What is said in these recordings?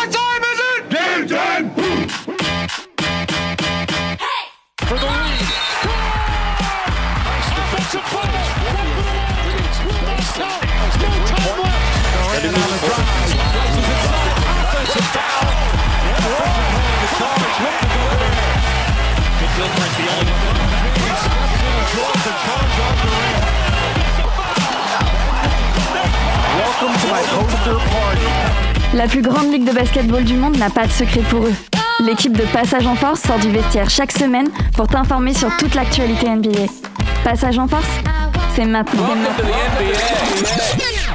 What time is it? Game time! For the lead. Offensive ball. Count. No time left. Durant on the drive. Offensive foul. The charge. Look to go there. Good Gilchrist, the only one. Steps in and draws the charge on Durant. Welcome to my poster party. La plus grande ligue de basketball du monde n'a pas de secret pour eux. L'équipe de Passage en Force sort du vestiaire chaque semaine pour t'informer sur toute l'actualité NBA. Passage en Force, c'est maintenant.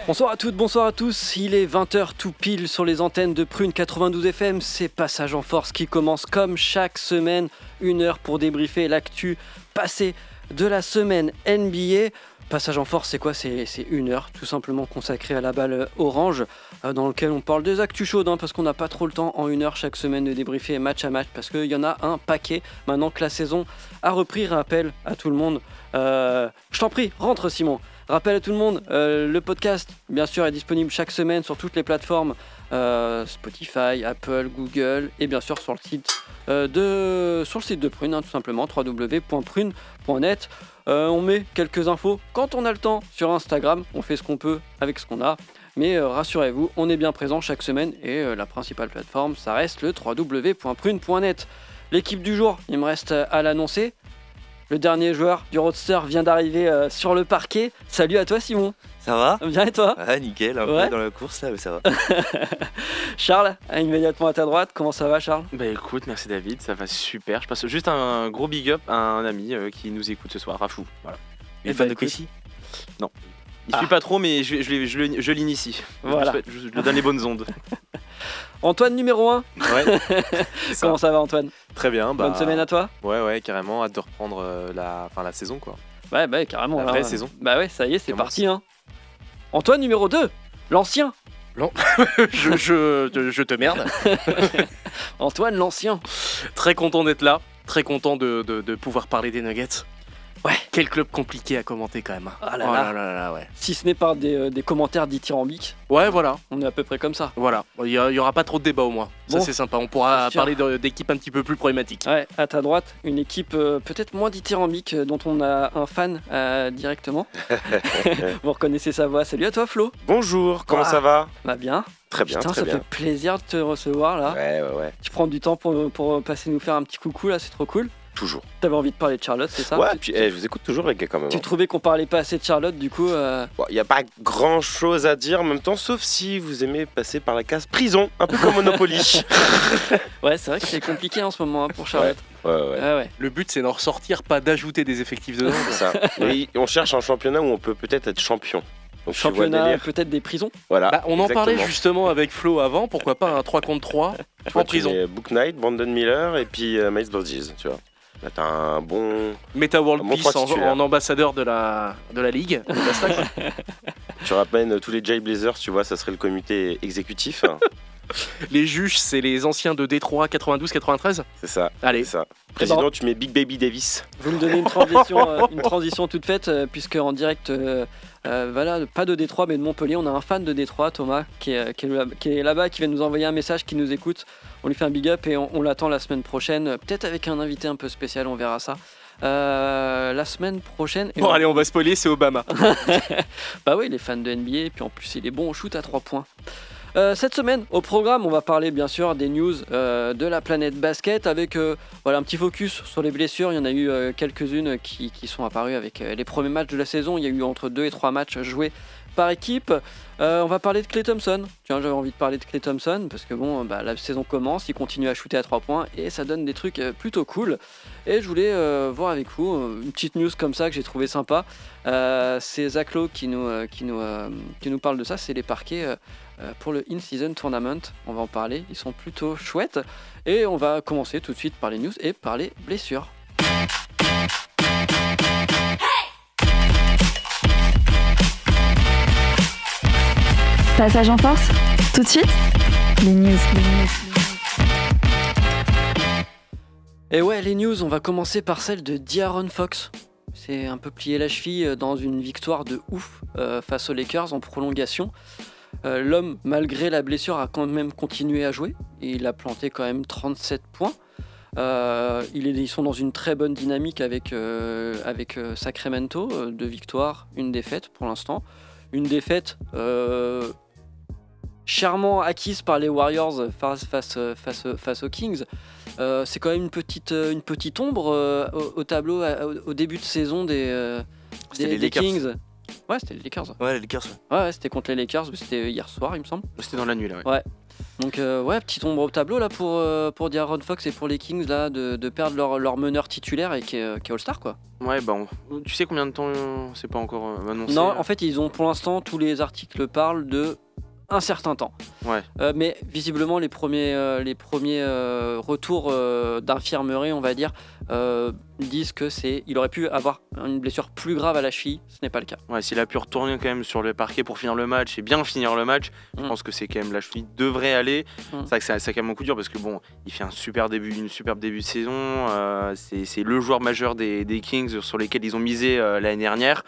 Bonsoir à toutes, bonsoir à tous. Il est 20h tout pile sur les antennes de Prune 92 FM. C'est Passage en Force qui commence comme chaque semaine. Une heure pour débriefer l'actu passée de la semaine NBA. Passage en force, c'est quoi? C'est une heure tout simplement consacrée à la balle orange, dans lequel on parle des actus chaudes, hein, parce qu'on n'a pas trop le temps en une heure chaque semaine de débriefer match à match, parce qu'il y en a un paquet maintenant que la saison a repris. Rappel à tout le monde, euh, je t'en prie, rentre Simon. Rappel à tout le monde, euh, le podcast, bien sûr, est disponible chaque semaine sur toutes les plateformes euh, Spotify, Apple, Google, et bien sûr sur le site de sur le site de Prune, hein, tout simplement www.prune.net. On met quelques infos quand on a le temps sur Instagram. On fait ce qu'on peut avec ce qu'on a. Mais euh, rassurez-vous, on est bien présent chaque semaine et euh, la principale plateforme, ça reste le www.prune.net. L'équipe du jour, il me reste à l'annoncer. Le dernier joueur du Roadster vient d'arriver euh, sur le parquet. Salut à toi Simon. Ça va? Bien et toi? Ah nickel, un Ouais. peu dans la course là, mais ça va. Charles, immédiatement à ta droite. Comment ça va Charles? Bah écoute, merci David, ça va super. Je passe juste un gros big up à un ami euh, qui nous écoute ce soir, Rafou. Voilà. Il est Eh fan bah, de. Quincy Non. Il Ah. suit pas trop, mais je, je, l'ai- je le- je l'initie. Je Voilà. Je, je lui donne les bonnes ondes. Antoine numéro 1. Ouais. Comment ça va Antoine? Très bien. Bah, Bonne semaine à toi Ouais, ouais, carrément. Hâte de reprendre euh, la, enfin, la saison, quoi. Ouais, bah carrément. La là, vraie hein. saison. Bah ouais, ça y est, c'est parti. Hein. Antoine numéro 2. L'ancien. je, je, je- je te merde. Antoine l'ancien. Très content d'être là. Très content de, de- de pouvoir parler des Nuggets. Ouais. Quel club compliqué à commenter quand même. Ah là Oh là. là là, ouais. Si ce n'est par des, euh, des commentaires dithyrambiques, Ouais, voilà. on est à peu près comme ça. Voilà. Il y, aura pas trop de débat au moins. Bon. Ça c'est sympa. On pourra parler d'équipes un petit peu plus problématiques. Ouais, à ta droite, une équipe euh, peut-être moins dithyrambique euh, dont on a un fan euh, directement. Vous reconnaissez sa voix. Salut à toi Flo. Bonjour, comment Ah. ça va? Bah bien. Très bien, Putain, très ça bien. fait plaisir de te recevoir là. Ouais, ouais, ouais, Tu prends du temps pour, pour passer nous faire un petit coucou là, c'est trop cool. Toujours. T'avais envie de parler de Charlotte, c'est ça ouais, puis eh, je vous écoute toujours, les gars, quand même. Tu hein. trouvais qu'on parlait pas assez de Charlotte, du coup. euh, Bon, Il n'y a pas grand chose à dire en même temps, sauf si vous aimez passer par la case prison, un peu comme Monopoly. Ouais, c'est vrai que c'est compliqué en ce moment hein, pour Charlotte. ouais, ouais, Ouais, ouais. Le but c'est d'en ressortir, pas d'ajouter des effectifs dedans. c'est ça. Mais on cherche un championnat où on peut peut-être être champion. Donc, Championnat peut-être des prisons. Voilà. Bah, on en parlait justement avec Flo avant, pourquoi pas un 3 contre 3 Tu vois, en tu prison. mets Book Knight, Brandon Miller et puis euh, Miles Bridges, tu vois. Là, t'as un bon. Meta World bon Peace en, ambassadeur de la, de la ligue. Basta, quoi. Tu ramènes tous les Jay Blazers, tu vois, ça serait le comité exécutif. les juges, c'est les anciens de Détroit 92-93. c'est ça. Allez, C'est ça. Président, tu mets Big Baby Davis. Vous me donnez une transition, euh, une transition toute faite, euh, puisque en direct, euh, voilà, pas de Détroit, mais de Montpellier, on a un fan de Détroit, Thomas, qui est, qui là-bas, qui vient nous envoyer un message, qui nous écoute. On lui fait un big up et on, on l'attend la semaine prochaine, peut-être avec un invité un peu spécial, on verra ça. Euh, la semaine prochaine. bon on- allez, on va spoiler, c'est Obama. Bah oui, les fans de NBA, et puis en plus il est bon au shoot à 3 points. Euh, cette semaine, au programme, on va parler bien sûr des news euh, de la planète basket avec euh, voilà, un petit focus sur les blessures. Il y en a eu quelques-unes qui, qui sont apparues avec les premiers matchs de la saison. Il y a eu entre 2 et 3 matchs joués par équipe. On va parler de Clay Thompson. Tiens, j'avais envie de parler de Clay Thompson parce que bon, bah, la saison commence, il continue à shooter à 3 points et ça donne des trucs plutôt cool. Et je voulais voir avec vous une petite news comme ça que j'ai trouvé sympa. C'est Zach Lowe qui nous, qui, nous, qui nous parle de ça. C'est les parquets pour le In-Season Tournament. On va en parler. Ils sont plutôt chouettes. Et on va commencer tout de suite par les news et par les blessures. Passage en Force, tout de suite, les news. Et ouais, les news, on va commencer par celle de D'Aaron Fox. C'est un peu plié la cheville euh, dans une victoire de ouf euh, face aux Lakers en prolongation. Euh, L'homme, malgré la blessure, a quand même continué à jouer. Il a planté quand même 37 points. Euh, ils sont dans une très bonne dynamique avec, euh, avec Sacramento, deux victoires, une défaite pour l'instant. Une défaite euh, chèrement acquise par les Warriors face, face, face, face aux Kings. C'est quand même une petite, une petite ombre au, au tableau au, au début de saison des. Kings. Ouais, c'était les Lakers. Ouais, les Lakers. Ouais, ouais, c'était contre les Lakers, mais c'était hier soir, il me semble. C'était dans la nuit là. ouais. Donc euh, ouais, petite ombre au tableau là pour, euh, pour D'Aaron Fox et pour les Kings là de, de perdre leur, leur meneur titulaire et qui est, qui est All-Star quoi. Ouais, bah, on- tu sais combien de temps euh, c'est pas encore euh, annoncé non, là en fait ils ont pour l'instant tous les articles parlent de un certain temps. Ouais. Euh, mais visiblement les premiers, euh, les premiers euh, retours euh, d'infirmerie on va dire euh, disent que c'est il aurait pu avoir une blessure plus grave à la cheville, ce n'est pas le cas. Ouais, s'il a pu retourner quand même sur le parquet pour finir le match et bien finir le match, je Mm. pense que c'est quand même la cheville devrait aller. Mm. C'est vrai que c'est quand même un coup dur parce que bon, il fait un super début, une superbe début de saison. euh, c'est le joueur majeur des, des Kings sur lesquels ils ont misé euh, l'année dernière.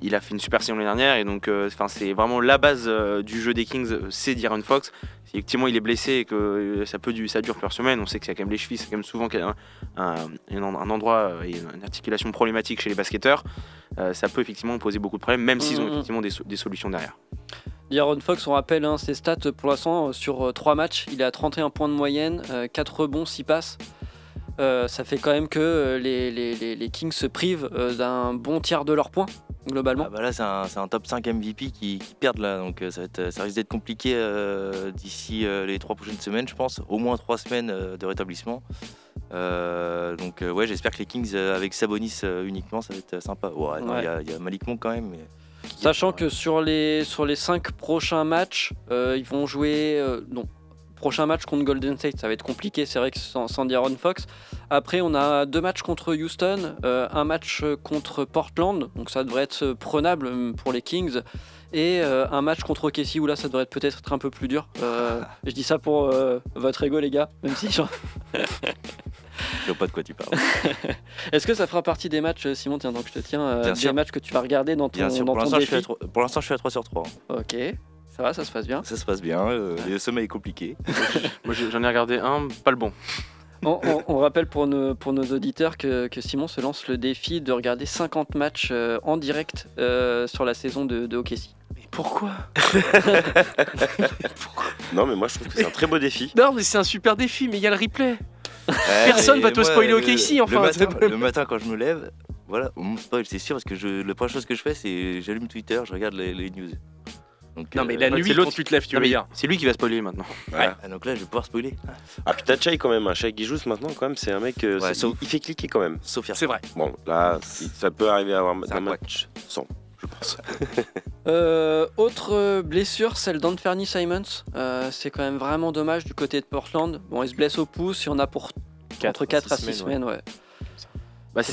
Il a fait une super saison l'année dernière et donc euh, c'est vraiment la base du jeu des Kings, c'est D'Aaron Fox. Si effectivement il est blessé et que ça peut du, ça dure plusieurs semaines, on sait que c'est quand même les chevilles, c'est quand même souvent un, un, un- un endroit et une articulation problématique chez les basketteurs. Euh, ça peut effectivement poser beaucoup de problèmes, même s'ils ont Mm, mm. effectivement des, so- des solutions derrière. D'Aaron Fox, on rappelle hein, ses stats pour l'instant euh, sur 3 matchs, il est à 31 points de moyenne, 4 rebonds, 6 passes. Euh, ça fait quand même que euh, les, les- les- les Kings se privent euh, d'un bon tiers de leurs points, globalement. Ah bah là, c'est un, top 5 MVP qui, qui perdent là, donc ça, va être- ça risque d'être compliqué euh, d'ici euh, les trois prochaines semaines, je pense. Au moins trois semaines de rétablissement. Donc ouais, j'espère que les Kings avec Sabonis uniquement, ça va être sympa. Ouais, il Ouais. y, a- il y a Malik Monk quand même. mais- Sachant que sur les, sur les 5 prochains matchs, ils vont jouer. non, prochain match contre Golden State, ça va être compliqué, c'est vrai que sans, sans D'Aaron Fox. Après, on a deux matchs contre Houston, euh, un match contre Portland, donc ça devrait être prenable euh, pour les Kings. Et euh, un match contre OKC où là ça devrait peut-être être un peu plus dur. Euh, je dis ça pour votre ego les gars, même si j'en- Je vois pas de quoi tu parles. Est-ce que ça fera partie des matchs, Simon, tiens, donc je te tiens, euh, des sûr. matchs que tu vas regarder dans ton, Bien sûr, dans pour ton l'instant, je, je suis à 3 sur 3. Ok, ça va, ça se passe bien? Ça se passe bien, euh, le sommeil est compliqué. Moi j'en ai regardé un, pas le bon. On, on- on rappelle pour nos, pour nos auditeurs que, que Simon se lance le défi de regarder 50 matchs euh, en direct euh, sur la saison de, de OKC. Mais pourquoi? Non, mais moi je trouve que c'est un très beau défi. Non, mais c'est un super défi, mais il y a le replay. Ouais, Personne va te moi, spoiler le- OKC, enfin, Le matin, le matin, quand je me lève, voilà, on me spoil, c'est sûr, parce que je, la première chose que je fais, c'est j'allume Twitter, je regarde les, les news. Donc, Non, euh, mais la ouais, nuit, c'est l'autre. quand tu te lèves, tu veux dire. C'est lui qui va spoiler maintenant. Voilà. ah, donc là, je vais pouvoir spoiler. Ah, t'as Chai quand même, un Chai qui joue maintenant, quand même, c'est un mec. euh, Ouais, c'est- sauf- il, fait cliquer quand même. Sauf hier C'est vrai. Bon, là, ça peut arriver à avoir C'est un un match sans, je pense. Euh, autre euh, blessure, celle d'Anthony Simons. Euh, c'est quand même vraiment dommage du côté de Portland. Bon, il se blesse au pouce, il y en a pour entre 4 à 6 semaines. ouais. Bah, c'est-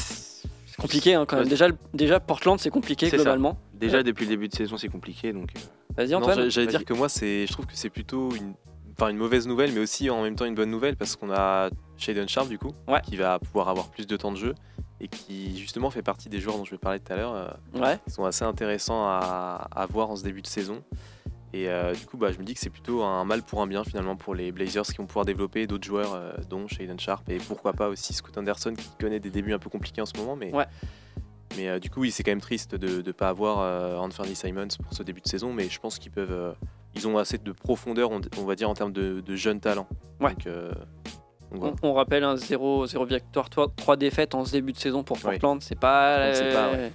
C'est compliqué hein, quand même. Ouais. Déjà, le- déjà Portland, c'est compliqué C'est ça. globalement. déjà depuis le début de saison c'est compliqué donc. euh, Vas-y, Non, Antoine. j'allais- dire que moi, c'est, je trouve que c'est plutôt une, enfin, une mauvaise nouvelle, mais aussi en même temps une bonne nouvelle parce qu'on a Shaden Sharp du coup, Ouais. qui va pouvoir avoir plus de temps de jeu et qui justement fait partie des joueurs dont je vais parler tout à l'heure, euh, Ouais. qui sont assez intéressants à, à voir en ce début de saison. Et euh, du coup, bah, je me dis que c'est plutôt un mal pour un bien finalement pour les Blazers qui vont pouvoir développer d'autres joueurs, euh, dont Shaden Sharp et pourquoi pas aussi Scott Anderson qui connaît des débuts un peu compliqués en ce moment. Mais, Ouais. Mais euh, du coup, oui, c'est quand même triste de ne pas avoir euh, Anthony Simons pour ce début de saison, mais je pense qu'ils peuvent, euh, ils ont assez de profondeur, on, on va dire en termes de, de jeunes talents. Ouais. Donc, euh, donc On, voilà. on rappelle un 0, 0 victoire, 3, 3 défaites en ce début de saison pour Oui. Portland. C'est pas, pas, ouais.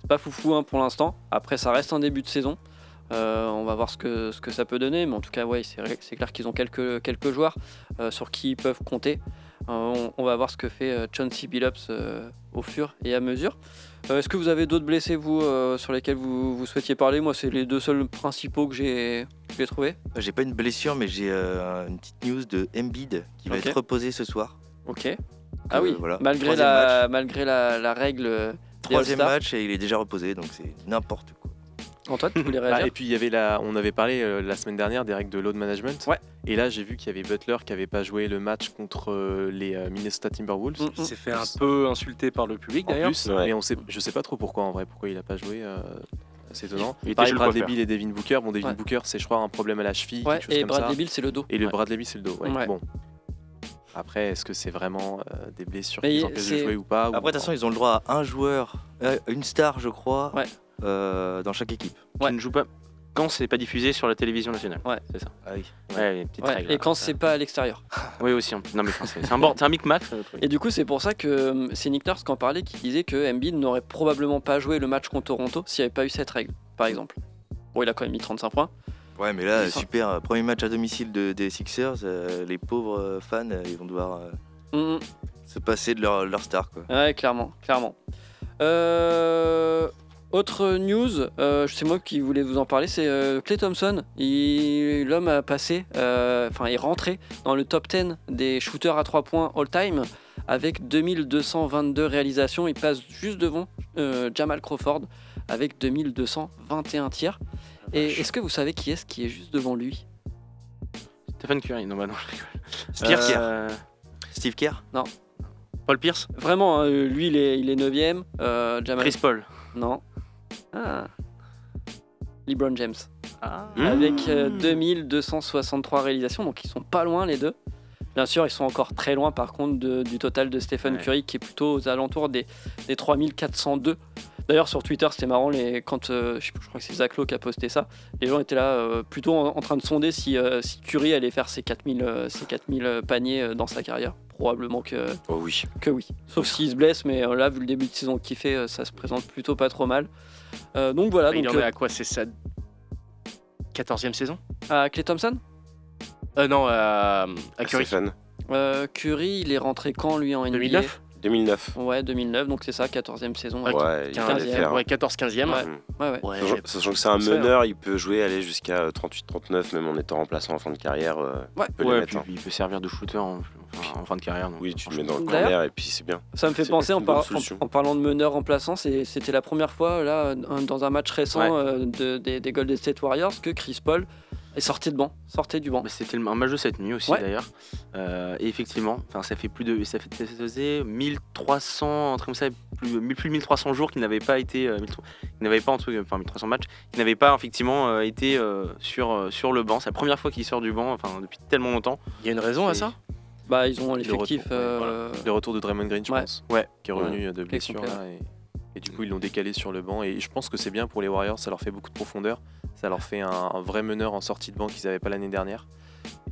c'est pas foufou hein, pour l'instant. Après, ça reste un début de saison. On va voir ce que, ce que ça peut donner. Mais en tout cas, ouais, c'est clair qu'ils ont quelques, quelques joueurs sur qui ils peuvent compter. On, on va voir ce que fait Chauncey Billups au fur et à mesure. Euh, Est-ce que vous avez d'autres blessés, vous, euh, sur lesquels vous, vous souhaitiez parler? Moi, c'est les deux seuls principaux que j'ai j'ai trouvés. J'ai pas une blessure, mais j'ai euh, une petite news de Embiid qui va être reposé ce soir. Ok. Ah Euh, oui, voilà. malgré, la, malgré la, la règle. euh, Troisième match et il est déjà reposé, donc c'est n'importe quoi. Antoine, tu voulais Ah, réagir et puis il y avait la, on avait parlé euh, la semaine dernière des règles de load management. Ouais. Et là, j'ai vu qu'il y avait Butler qui avait pas joué le match contre euh, les euh, Minnesota Timberwolves. Mm, Il s'est fait un peu insulter par le public d'ailleurs. Ouais. mais on sait, je sais pas trop pourquoi en vrai, pourquoi il a pas joué. euh, c'est étonnant. Il était Pareil, Bradley. Bill et Devin Booker. Bon, Devin Ouais. Booker, c'est je crois un problème à la cheville, Ouais, quelque chose et comme Bradley ça. Bill, c'est le dos. Et le. Bradley Bill, c'est le dos. ouais. Ouais. Bon. Après, est-ce que c'est vraiment euh, des blessures qui empêchent de jouer ou pas Après, de toute façon, ils ont le droit à un joueur, euh, une star, je crois, Ouais. Euh, dans chaque équipe. Qui Ouais. ne joue pas quand c'est pas diffusé sur la télévision nationale. Ouais. c'est ça. Ah oui. Ouais, une petite Ouais, règle. et quand c'est pas à l'extérieur. Oui, aussi. hein. Non, mais c'est c'est un, bord- c'est un micmac. truc. Et du coup, c'est pour ça que euh, c'est Nick Nurse qui en parlait, qui disait que Embiid n'aurait probablement pas joué le match contre Toronto s'il n'y avait pas eu cette règle, par exemple. Bon, il a quand même mis 35 points. Ouais, mais là, super. euh, Premier match à domicile de- des Sixers, euh, les pauvres fans, ils vont devoir euh, Mhm. se passer de leur, leur star. Quoi. Ouais, clairement, clairement. Euh, Autre news, euh, c'est moi qui voulais vous en parler, c'est euh, Clay Thompson. Il- L'homme a passé, euh, enfin, est rentré dans le top 10 des shooters à 3 points all-time avec 2222 réalisations. Il passe juste devant euh, Jamal Crawford avec 2221 tirs. Et est-ce que vous savez qui est-ce qui est juste devant lui? Stephen Curry. Non, bah non, je rigole. Steve Kerr. Euh, Steve Kerr? Paul Pierce? Vraiment, hein, lui, il est, il est 9ème. euh, Jamal... Chris Paul. Non. Ah. LeBron James. Ah. avec euh, 2263 réalisations, donc ils sont pas loin les deux. Bien sûr, ils sont encore très loin par contre de- du total de Stephen Ouais. Curry qui est plutôt aux alentours des, des 3402. D'ailleurs, sur Twitter, c'était marrant, les, quand euh, je, crois que c'est Zach Lowe qui a posté ça, les gens étaient là euh, plutôt en, en train de sonder si, si Curry allait faire ses 4000, euh, ses 4000 paniers dans sa carrière. Probablement que, Oh oui. que oui. Sauf s'il se blesse, mais euh, là, vu le début de saison qu'il fait, euh, ça se présente plutôt pas trop mal. Euh, donc voilà, il donc, en est à quoi C'est sa 14e saison? à Clay Thompson? Euh, non, à, à Curry. Euh, Curry, il est rentré quand lui en NBA 2009 2009. Ouais, 2009, donc c'est ça, 14e saison. Ouais, Ouais, Ouais, il 15e, fallait faire. ouais, 14-15e. Ouais. Ouais. ouais. Ouais, Sachant, sachant que c'est un meneur, il peut jouer aller jusqu'à 38-39, même en étant remplaçant en fin de carrière. euh, Ouais. il peut les Ouais, mettre, puis hein. il peut servir de shooter en, fin de carrière. donc, Oui, tu le mets dans le corner et puis c'est bien. Ça me fait penser, en, bonne par- solution. en- en parlant de meneur remplaçant, c'était la première fois, là, dans un match récent Ouais. euh, de- des, des Golden State Warriors, que Chris Paul est sorti de banc, sortait du banc. C'était le- un match de cette nuit aussi Ouais. d'ailleurs. Euh, et effectivement, enfin, ça fait plus de, ça, fait, ça faisait 1300, un truc comme ça, plus, plus de 1300 jours qu'il n'avait pas été, euh, 1300 qu'il n'avait pas enfin 1300 matchs, qu'il n'avait pas effectivement euh, été euh, sur, euh, sur le banc. C'est la première fois qu'il sort du banc, enfin depuis tellement longtemps. Il y a une raison à Et- ça? Bah, ils ont Le l'effectif. retour, ouais, euh, Le retour de Draymond Green, je Ouais. pense. Ouais. Qui est revenu de blessure là. Et, et du coup, ils l'ont décalé sur le banc. Et je pense que c'est bien pour les Warriors. Ça leur fait beaucoup de profondeur. Ça leur fait un, un vrai meneur en sortie de banc qu'ils n'avaient pas l'année dernière.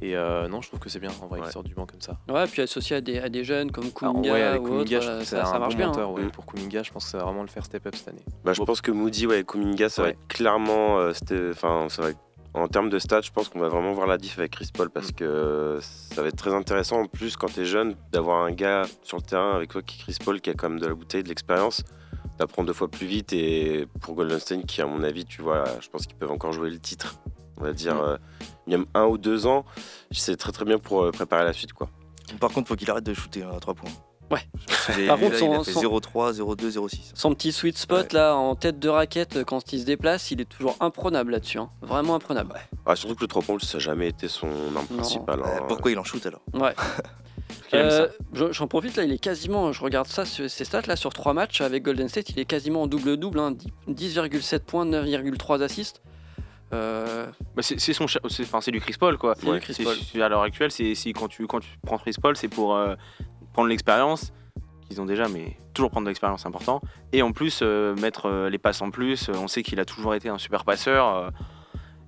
Et euh, non, je trouve que c'est bien en vrai Ouais. qu'ils sortent du banc comme ça. Ouais, puis associé à des, à des jeunes comme Alors, Kuminga ouais, avec ou Kuminga, autre, je trouve euh, que c'est ça, ça un marche bon bien. hein. ouais. Mm. Pour Kuminga, je pense que ça va vraiment le faire step up cette année. Bah, je pense que Moody, ouais, Kuminga, ça va être clairement. euh, c'était- Enfin, ça va être- En termes de stats, je pense qu'on va vraiment voir la diff avec Chris Paul parce que ça va être très intéressant en plus quand tu es jeune d'avoir un gars sur le terrain avec toi qui est Chris Paul qui a quand même de la bouteille, de l'expérience, d'apprendre deux fois plus vite et pour Golden State qui à mon avis, tu vois, je pense qu'ils peuvent encore jouer le titre. On va dire Mm. euh, minimum un ou deux ans, c'est très très bien pour euh, préparer la suite quoi. Par contre, faut qu'il arrête de shooter à 3 points. Ouais. Par contre, son- il a fait son- 0-3, 0-2, 0-6. Son petit sweet spot là en tête de raquette quand il se déplace, il est toujours imprenable là-dessus. hein. Vraiment imprenable. Ah, surtout que le 3 points, ça n'a jamais été son arme principale. Euh, hein. pourquoi il en shoot alors? Ouais. qu'il aime ça. Euh, je- J'en profite là, il est quasiment, je regarde ça, ce- ces stats là sur 3 matchs avec Golden State, il est quasiment en double-double, hein, 10 10,7 points, 9,3 assists. Euh, Bah, c'est son, c'est enfin, c'est du Chris Paul quoi. C'est du Ouais, Chris Paul. À l'heure actuelle, c'est si quand tu quand tu prends Chris Paul, c'est pour euh, prendre l'expérience qu'ils ont déjà, mais toujours prendre de l'expérience, c'est important. Et en plus euh, mettre euh, les passes en plus. On sait qu'il a toujours été un super passeur.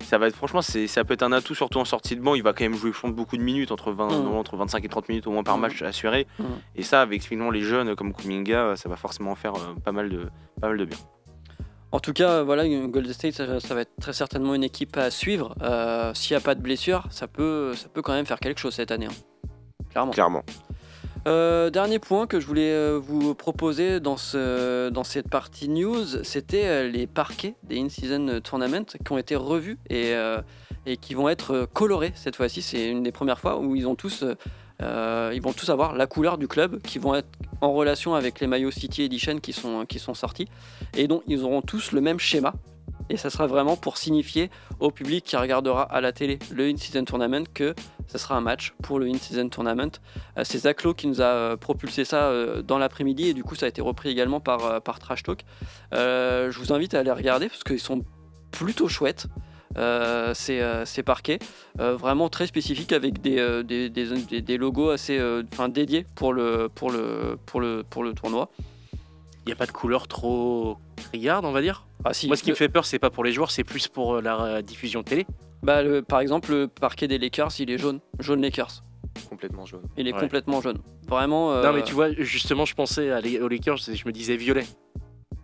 Ça va être franchement, c'est ça peut être un atout surtout en sortie de banc. Il va quand même jouer je pense, beaucoup de minutes entre 20, Mhm. non, entre 25 et 30 minutes au moins par Mhm. match assuré. Mhm. Et ça avec finalement les jeunes comme Kuminga, ça va forcément faire euh, pas mal de pas mal de bien. En tout cas, voilà, Golden State, ça, ça va être très certainement une équipe à suivre. Euh, S'il n'y a pas de blessure, ça peut, ça peut quand même faire quelque chose cette année. hein. Clairement. Clairement. Euh, dernier point que je voulais euh, vous proposer dans, ce, dans cette partie news, c'était euh, les parquets des In-Season Tournament qui ont été revus et, qui vont être colorés cette fois-ci. C'est une des premières fois où ils, vont tous avoir la couleur du club qui vont être en relation avec les maillots City Edition qui sont, qui sont sortis et dont ils auront tous le même schéma. Et ça sera vraiment pour signifier au public qui regardera à la télé le In-Season Tournament que ça sera un match pour le In-Season Tournament. Euh, c'est Zaclo qui nous a euh, propulsé ça euh, dans l'après-midi et du coup ça a été repris également par, euh, par Trash Talk. Je vous invite à aller regarder parce qu'ils sont plutôt chouettes. Euh, ces, parquets vraiment très spécifiques avec des, des, logos assez enfin, dédiés pour le, pour, le, pour, le, pour le tournoi. Il n'y a pas de couleur trop criarde, on va dire? Ah, si, Moi, ce qui le- me fait peur, c'est pas pour les joueurs, c'est plus pour euh, la euh, diffusion télé. bah, le- par exemple, le parquet des Lakers, il est jaune, jaune Lakers. Complètement jaune. Il est Ouais. complètement jaune. Vraiment. euh, Non, mais tu vois, justement, je pensais à les- aux Lakers, je me disais violet.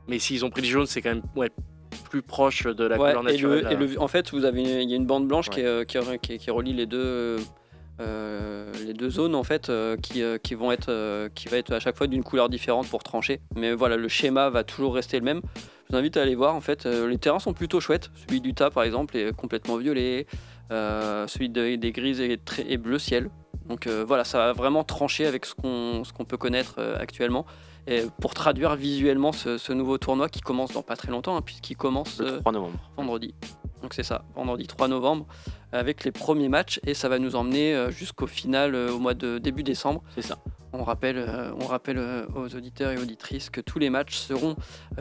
Mais s'ils ont pris le jaune, c'est quand même ouais, plus proche de la Ouais, couleur et naturelle. le- et le- en fait, vous avez une- il y a une bande blanche qui, Ouais. est, qui, est- qui est- qui relie les deux, euh, les deux zones en fait, euh, qui, euh, qui vont être, qui va être à chaque fois d'une couleur différente pour trancher. Mais voilà, le schéma va toujours rester le même. Je vous invite à aller voir. En fait, les terrains sont plutôt chouettes. Celui d'Utah, par exemple, est complètement violet. Celui de- des grises est, bleu ciel. Donc voilà, ça va vraiment trancher avec ce qu'on ce qu'on peut connaître actuellement. Et pour traduire visuellement ce, ce nouveau tournoi qui commence dans pas très longtemps, hein, puisqu'il commence Le 3 novembre. vendredi. Donc c'est ça, vendredi 3 novembre, avec les premiers matchs et ça va nous emmener euh, jusqu'au final euh, au mois de début décembre. C'est ça. On rappelle, euh, on rappelle aux auditeurs et auditrices que tous les matchs seront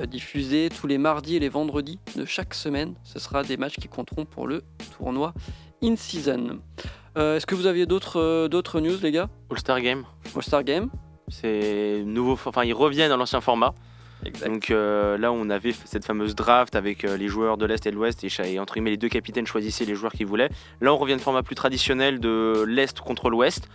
diffusés tous les mardis et les vendredis de chaque semaine. Ce sera des matchs qui compteront pour le tournoi in-season. Euh, Est-ce que vous aviez d'autres d'autres news, les gars? All-Star Game. All-Star Game C'est nouveau. Enfin, ils reviennent à l'ancien format. Exact. Donc euh, là, on avait cette fameuse draft avec euh, les joueurs de l'Est et de l'Ouest, et, entre guillemets, les deux capitaines choisissaient les joueurs qu'ils voulaient. Là, on revient à un format plus traditionnel de l'Est contre l'Ouest.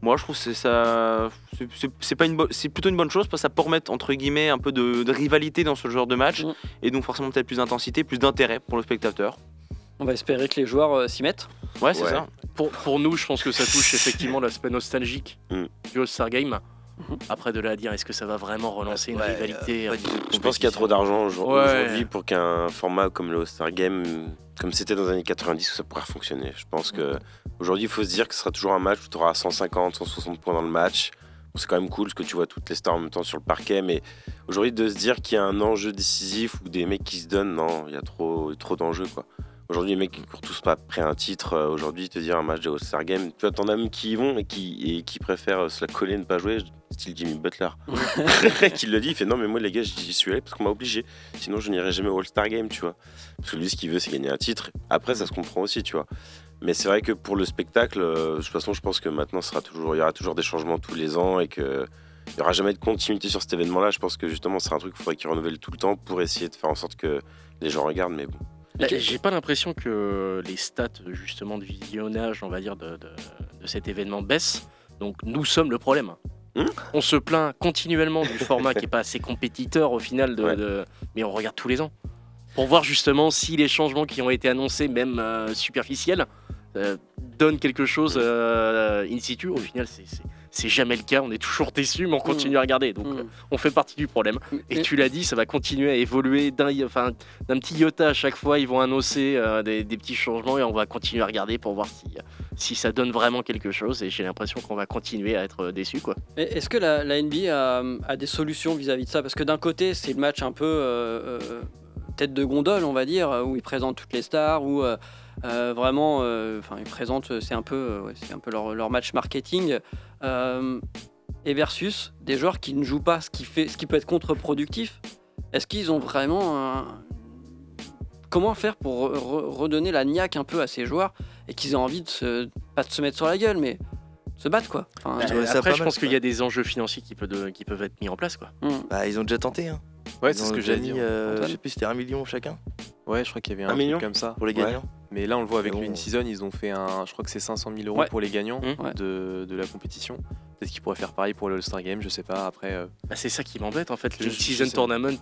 Moi, je trouve que c'est ça, c'est- c'est- c'est pas une, bo- c'est plutôt une bonne chose parce que ça peut remettre entre guillemets un peu de, de rivalité dans ce genre de match, Mm. et donc forcément peut-être plus d'intensité, plus d'intérêt pour le spectateur. On va espérer que les joueurs euh, s'y mettent. Ouais, c'est Ouais. ça. Pour, pour nous, je pense que ça touche effectivement l'aspect nostalgique Mm. du All-Star Game. Après, de là à dire, est-ce que ça va vraiment relancer une rivalité tout de Je pense qu'il y a trop d'argent Ouais. aujourd'hui pour qu'un format comme le All-Star Game, comme c'était dans les années 90, que ça pourrait fonctionner. Je pense que aujourd'hui, il faut se dire que ce sera toujours un match où tu auras 150, 160 points dans le match. C'est quand même cool parce que tu vois toutes les stars en même temps sur le parquet, mais aujourd'hui, de se dire qu'il y a un enjeu décisif ou des mecs qui se donnent, non, il y a trop, trop d'enjeux quoi. Aujourd'hui, les mecs qui courent tous pas après un titre. euh, Aujourd'hui, te dire un match de All-Star Game, tu vois, t'en as même qui y vont et qui, et qui préfèrent euh, se la coller et ne pas jouer, style Jimmy Butler. qui le dit, il fait non, mais moi, les gars, j'y suis allé parce qu'on m'a obligé. Sinon, je n'irai jamais au All-Star Game, tu vois. Parce que lui, ce qu'il veut, c'est gagner un titre. Après, ça se comprend aussi, tu vois. Mais c'est vrai que pour le spectacle, euh, de toute façon, je pense que maintenant, ce sera toujours, il y aura toujours des changements tous les ans et que. Il n'y aura jamais de continuité sur cet événement-là. Je pense que justement, c'est un truc qu'il faudrait qu'il renouvelle tout le temps pour essayer de faire en sorte que les gens regardent. Mais bon. Bah, J'ai pas l'impression que les stats justement de visionnage, on va dire, de, de- de cet événement baissent. Donc nous sommes le problème. Hmm on se plaint continuellement du format qui est pas assez compétiteur au final, de, Ouais. de- mais on regarde tous les ans pour voir justement si les changements qui ont été annoncés, même euh, superficiels, euh, donnent quelque chose euh, in situ. Au final, c'est- jamais le cas. On est toujours déçus, mais on continue à regarder. Donc Mm. euh, on fait partie du problème. Et tu l'as dit, ça va continuer à évoluer d'un enfin, petit iota à chaque fois. Ils vont annoncer des, des petits changements et on va continuer à regarder pour voir si, si ça donne vraiment quelque chose. Et j'ai l'impression qu'on va continuer à être. Mais Est-ce que la, la NBA a, a des solutions vis-à-vis de ça? Parce que d'un côté, c'est le match un peu tête de gondole, on va dire, où ils présentent toutes les stars, où euh, euh, vraiment, euh, enfin, ils présentent, c'est un peu, euh, ouais, c'est un peu leur, leur match marketing. euh, et versus des joueurs qui ne jouent pas, ce qui, fait, ce qui peut être contre-productif. Est-ce qu'ils ont vraiment un- Comment faire pour re- re- redonner la niaque un peu à ces joueurs et qu'ils aient envie de se, pas de se mettre sur la gueule, mais se battre quoi. Enfin, ça Après, je mal, pense qu'il y a des enjeux financiers qui peuvent, qui peuvent être mis en place. Quoi. hmm. Bah, ils ont déjà tenté. Hein. Ouais, c'est ce que mis, dit. euh, je sais plus, c'était un million chacun Ouais, je crois qu'il y avait Un un, million truc comme ça. pour les Ouais. gagnants. Mais là, on le voit avec bon. In-Season, ils ont fait un. Je crois que c'est 500 000 euros Ouais. pour les gagnants Mmh. De, de la compétition. Peut-être qu'ils pourraient faire pareil pour le All-Star Game, je sais pas. Après, euh, Bah, c'est ça qui m'embête en fait. Le je season tournament,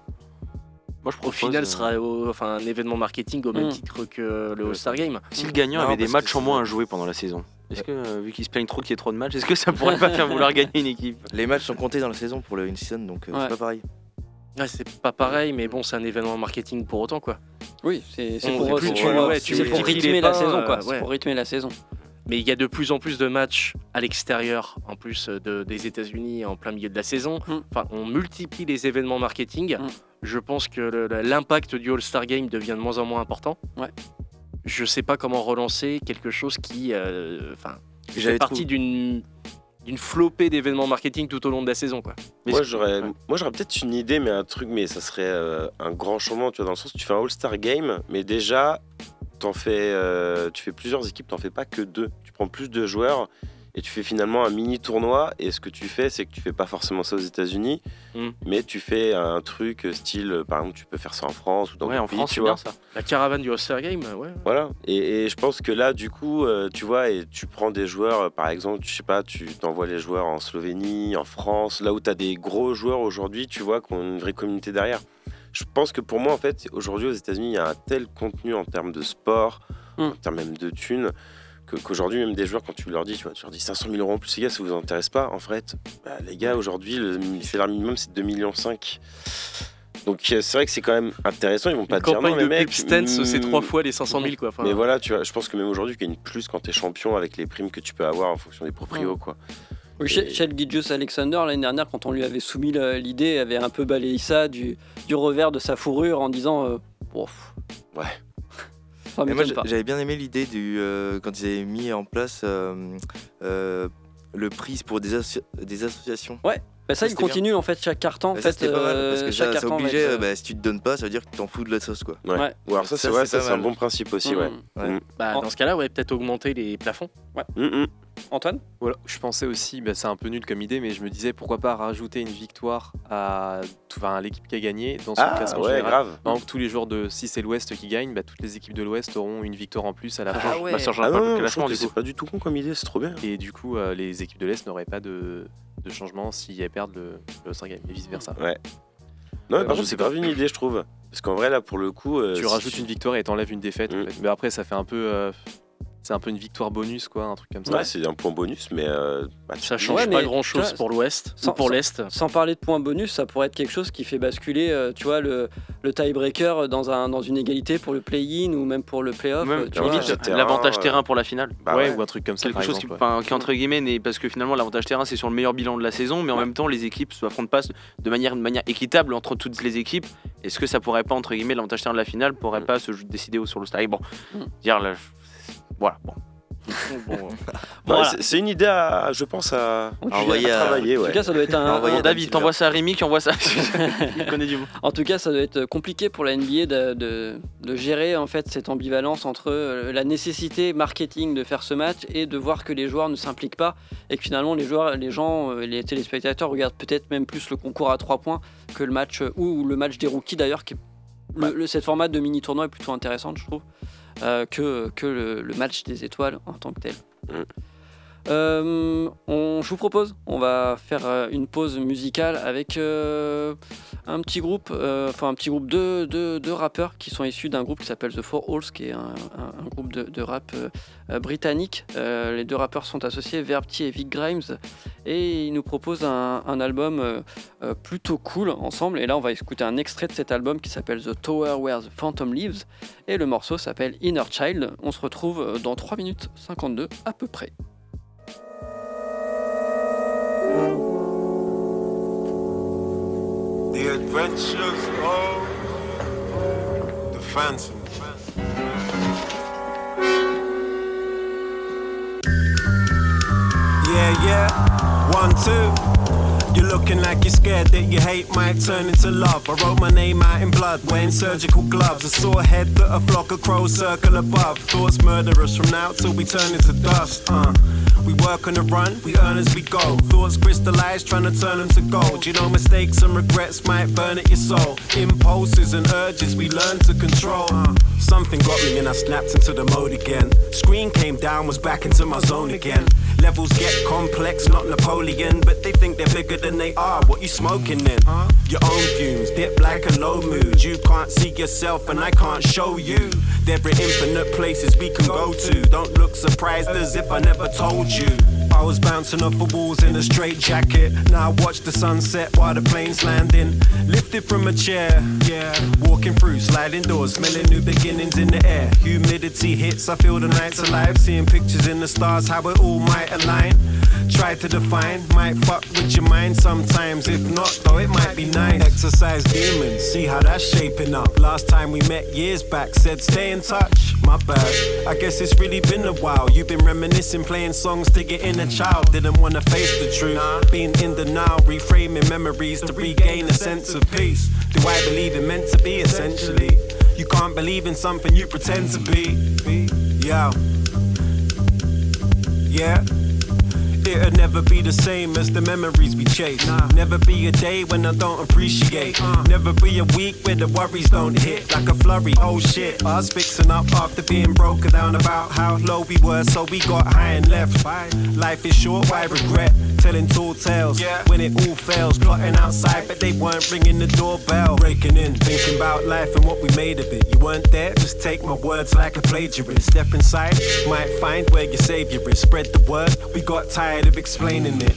Moi, je au propose, final, euh, sera au- enfin, un événement marketing au même Mm. titre que le All-Star Game. Si le gagnant Non, avait des matchs en moins à jouer pendant la saison, est-ce que, euh, vu qu'ils se plaignent trop qu'il y ait trop de matchs, est-ce que ça pourrait pas faire vouloir gagner une équipe? Les matchs sont comptés dans la saison pour le in-season, donc euh, Ouais. c'est pas pareil. Ouais, c'est pas pareil, mais bon, c'est un événement marketing pour autant. quoi. Oui, c'est pour, pour- rythmer la saison, quoi. euh, C'est ouais. pour rythmer la saison. Mais il y a de plus en plus de matchs à l'extérieur, en plus de, des États-Unis, en plein milieu de la saison. Mm. Enfin, on multiplie les événements marketing Mm. Je pense que l'impact du All-Star Game devient de moins en moins important. Ouais. Je sais pas comment relancer quelque chose qui, euh, enfin, fait J'avais partie d'une d'une flopée d'événements marketing tout au long de la saison, quoi. Mais Moi j'aurais, ouais. moi j'aurais peut-être une idée, mais un truc, mais ça serait euh, un grand changement, tu vois, dans le sens où tu fais un All-Star Game, mais déjà, t'en fais, euh, tu fais plusieurs équipes, t'en fais pas que deux. Tu prends plus de joueurs et tu fais finalement un mini tournoi. Et ce que tu fais, c'est que tu fais pas forcément ça aux États-Unis, Mm. mais tu fais un truc style, euh, par exemple, tu peux faire ça en France ou dans Ouais, en pays, France, tu vois. bien ça. La caravane du All-Star Game, ouais. Voilà. Et, et je pense que là, du coup, euh, tu vois, et tu prends des joueurs, euh, par exemple, je sais pas, tu t'envoies les joueurs en Slovénie, en France, là où tu as des gros joueurs aujourd'hui, tu vois, qui ont une vraie communauté derrière. Je pense que pour moi, en fait, aujourd'hui aux États-Unis, il y a un tel contenu en termes de sport, Mm. en termes même de thunes, qu'aujourd'hui, même des joueurs, quand tu leur dis, tu vois, tu leur dis 500 000 euros en plus, les gars, ça vous intéresse pas En fait, bah, les gars, aujourd'hui, le salaire minimum, c'est 2,5 millions. Donc euh, c'est vrai que c'est quand même intéressant, ils vont pas Une te dire non, mais mec, Stance, c'est trois fois les 500 000, quoi. Enfin, mais voilà, tu vois, je pense que même aujourd'hui, tu gagnes plus quand tu es champion avec les primes que tu peux avoir en fonction des proprios. Quoi. Oui, Et- Gilgeous Alexander, l'année dernière, quand on lui avait soumis l'idée, avait un peu balayé ça du, du revers de sa fourrure en disant euh. Ouais. Mais moi, j'avais bien aimé l'idée du euh, quand ils avaient mis en place euh, euh, le prix pour des, asso- des associations. Bah, ça, ça, il continue en fait chaque carton. En Bah, fait, c'était pas mal, parce euh, que chaque ça, être, euh, bah, si tu te donnes pas, ça veut dire que tu t'en fous de la sauce. Quoi. Ouais. Ouais. Ou alors ça, c'est ouais, un bon principe aussi. Ouais. Ouais. Mm. bah, En- dans ce cas-là, ouais, peut-être augmenter les plafonds. Mm. Antoine? Voilà, je pensais aussi, bah, c'est un peu nul comme idée, mais je me disais pourquoi pas rajouter une victoire à, enfin, à l'équipe qui a gagné dans son Ah classement ouais, général. grave. Par exemple, tous les joueurs de si c'est l'Ouest qui gagnent, bah, toutes les équipes de l'Ouest auront une victoire en plus à la Ah fin. ouais. Bah, ça Ah pas non, le non, je classement du coup. pas du tout con comme idée, c'est trop bien. Et du coup, euh, les équipes de l'Est n'auraient pas de, de changement si elles perdent le, le All-Star Game et vice versa. Ouais. Non, mais Euh, par je contre, c'est pas. grave une idée, je trouve. Parce qu'en vrai, là, pour le coup. euh, tu si rajoutes une victoire et t'enlèves une défaite. en Mm. fait. Mais après, ça fait un peu, euh, c'est un peu une victoire bonus, quoi, un truc comme ça. Ouais, c'est un point bonus, mais. euh, bah, Ça change Ouais, pas tu vois, pour l'Ouest sans- ou pour l'Est. Sans parler de points bonus, ça pourrait être quelque chose qui fait basculer, euh, tu vois, le, le tiebreaker dans, un, dans une égalité pour le play-in ou même pour le play-off. Même, euh, tu vois, limite, le terrain, l'avantage euh, terrain pour la finale. bah ouais, ouais. ou un truc comme ça. quelque par chose qui, exemple, ouais. enfin, qui, entre guillemets n'est parce que finalement l'avantage terrain c'est sur le meilleur bilan de la saison mais en même temps les équipes s'affrontent pas de manière, de manière équitable entre toutes les équipes est-ce que ça pourrait pas entre guillemets l'avantage terrain de la finale pourrait Mm. pas se décider au- sur le style bon Mm. dire là voilà bon Bon, Ouais, voilà. c'est- C'est une idée, à, je pense, à, En tout à Envoyer à- travailler. En tout cas, ça doit être un. Envoyer un- David t'envoies ça à Rémi qui envoie ça il connaît du monde En tout cas, ça doit être compliqué pour la NBA de, de- de gérer en fait cette ambivalence entre euh, la nécessité marketing de faire ce match et de voir que les joueurs ne s'impliquent pas et que finalement les joueurs, les gens, euh, les téléspectateurs regardent peut-être même plus le concours à trois points que le match euh, ou le match des rookies d'ailleurs. Qui est- le, le- cette format de mini tournoi est plutôt intéressante, je trouve, euh, que, que le, le match des étoiles en tant que tel. Mm. Euh, on, je vous propose, on va faire euh, une pause musicale avec euh, un petit groupe, enfin un petit groupe de, de, rappeurs qui sont issus d'un groupe qui s'appelle The Four Halls, qui est un, groupe de, rap britannique. Les deux rappeurs sont associés, Verbty et Vic Grimes, et ils nous proposent un, album plutôt cool ensemble. Et là, on va écouter un extrait de cet album qui s'appelle The Tower Where the Phantom Lives, et le morceau s'appelle Inner Child. On se retrouve dans 3 minutes 52 à peu près. The Adventures of the Phantom. Yeah, yeah. One, two. You're looking like you're scared that your hate might turn into love. I wrote my name out in blood, wearing surgical gloves. A sore head that a flock of crows circle above. Thoughts murder us from now till we turn into dust. Uh. We work on the run, we earn as we go. Thoughts crystallize, trying to turn them to gold. You know, mistakes and regrets might burn at your soul. Impulses and urges we learn to control. Uh, something got me and I snapped into the mode again. Screen came down, was back into my zone again. Levels get complex, not Napoleon, but they think they're bigger than they are. What you smoking then? Your own fumes, dip like a low mood. You can't see yourself, and I can't show you. There are infinite places we can go to. Don't look surprised as if I never told you. I was bouncing off the walls in a straight jacket. Now I watch the sunset while the plane's landing. Lifted from a chair, yeah. Walking through sliding doors, smelling new beginnings in the air. Humidity hits, I feel the night's alive. Seeing pictures in the stars, how it all might align. Try to define. Might fuck with your mind sometimes. If not, though, it might be nice. Exercise demons, see how that's shaping up. Last time we met years back, said stay in touch. My bad. I guess it's really been a while. You've been reminiscing, playing songs to get in a child. Didn't wanna face the truth. Being in denial, reframing memories to regain a sense of peace. Do I believe it meant to be essentially? You can't believe in something you pretend to be. Yeah. Yeah. It'll never be the same as the memories we chase. Never be a day when I don't appreciate. Never be a week where the worries don't hit like a flurry. Oh shit, us fixing up after being broken down about how low we were, so we got high and left. Life is short, why regret? Telling tall tales when it all fails. Plotting outside, but they weren't ringing the doorbell. Breaking in, thinking about life and what we made of it. You weren't there, just take my words like a plagiarist. Step inside, might find where your savior is. Spread the word, we got tired of explaining it.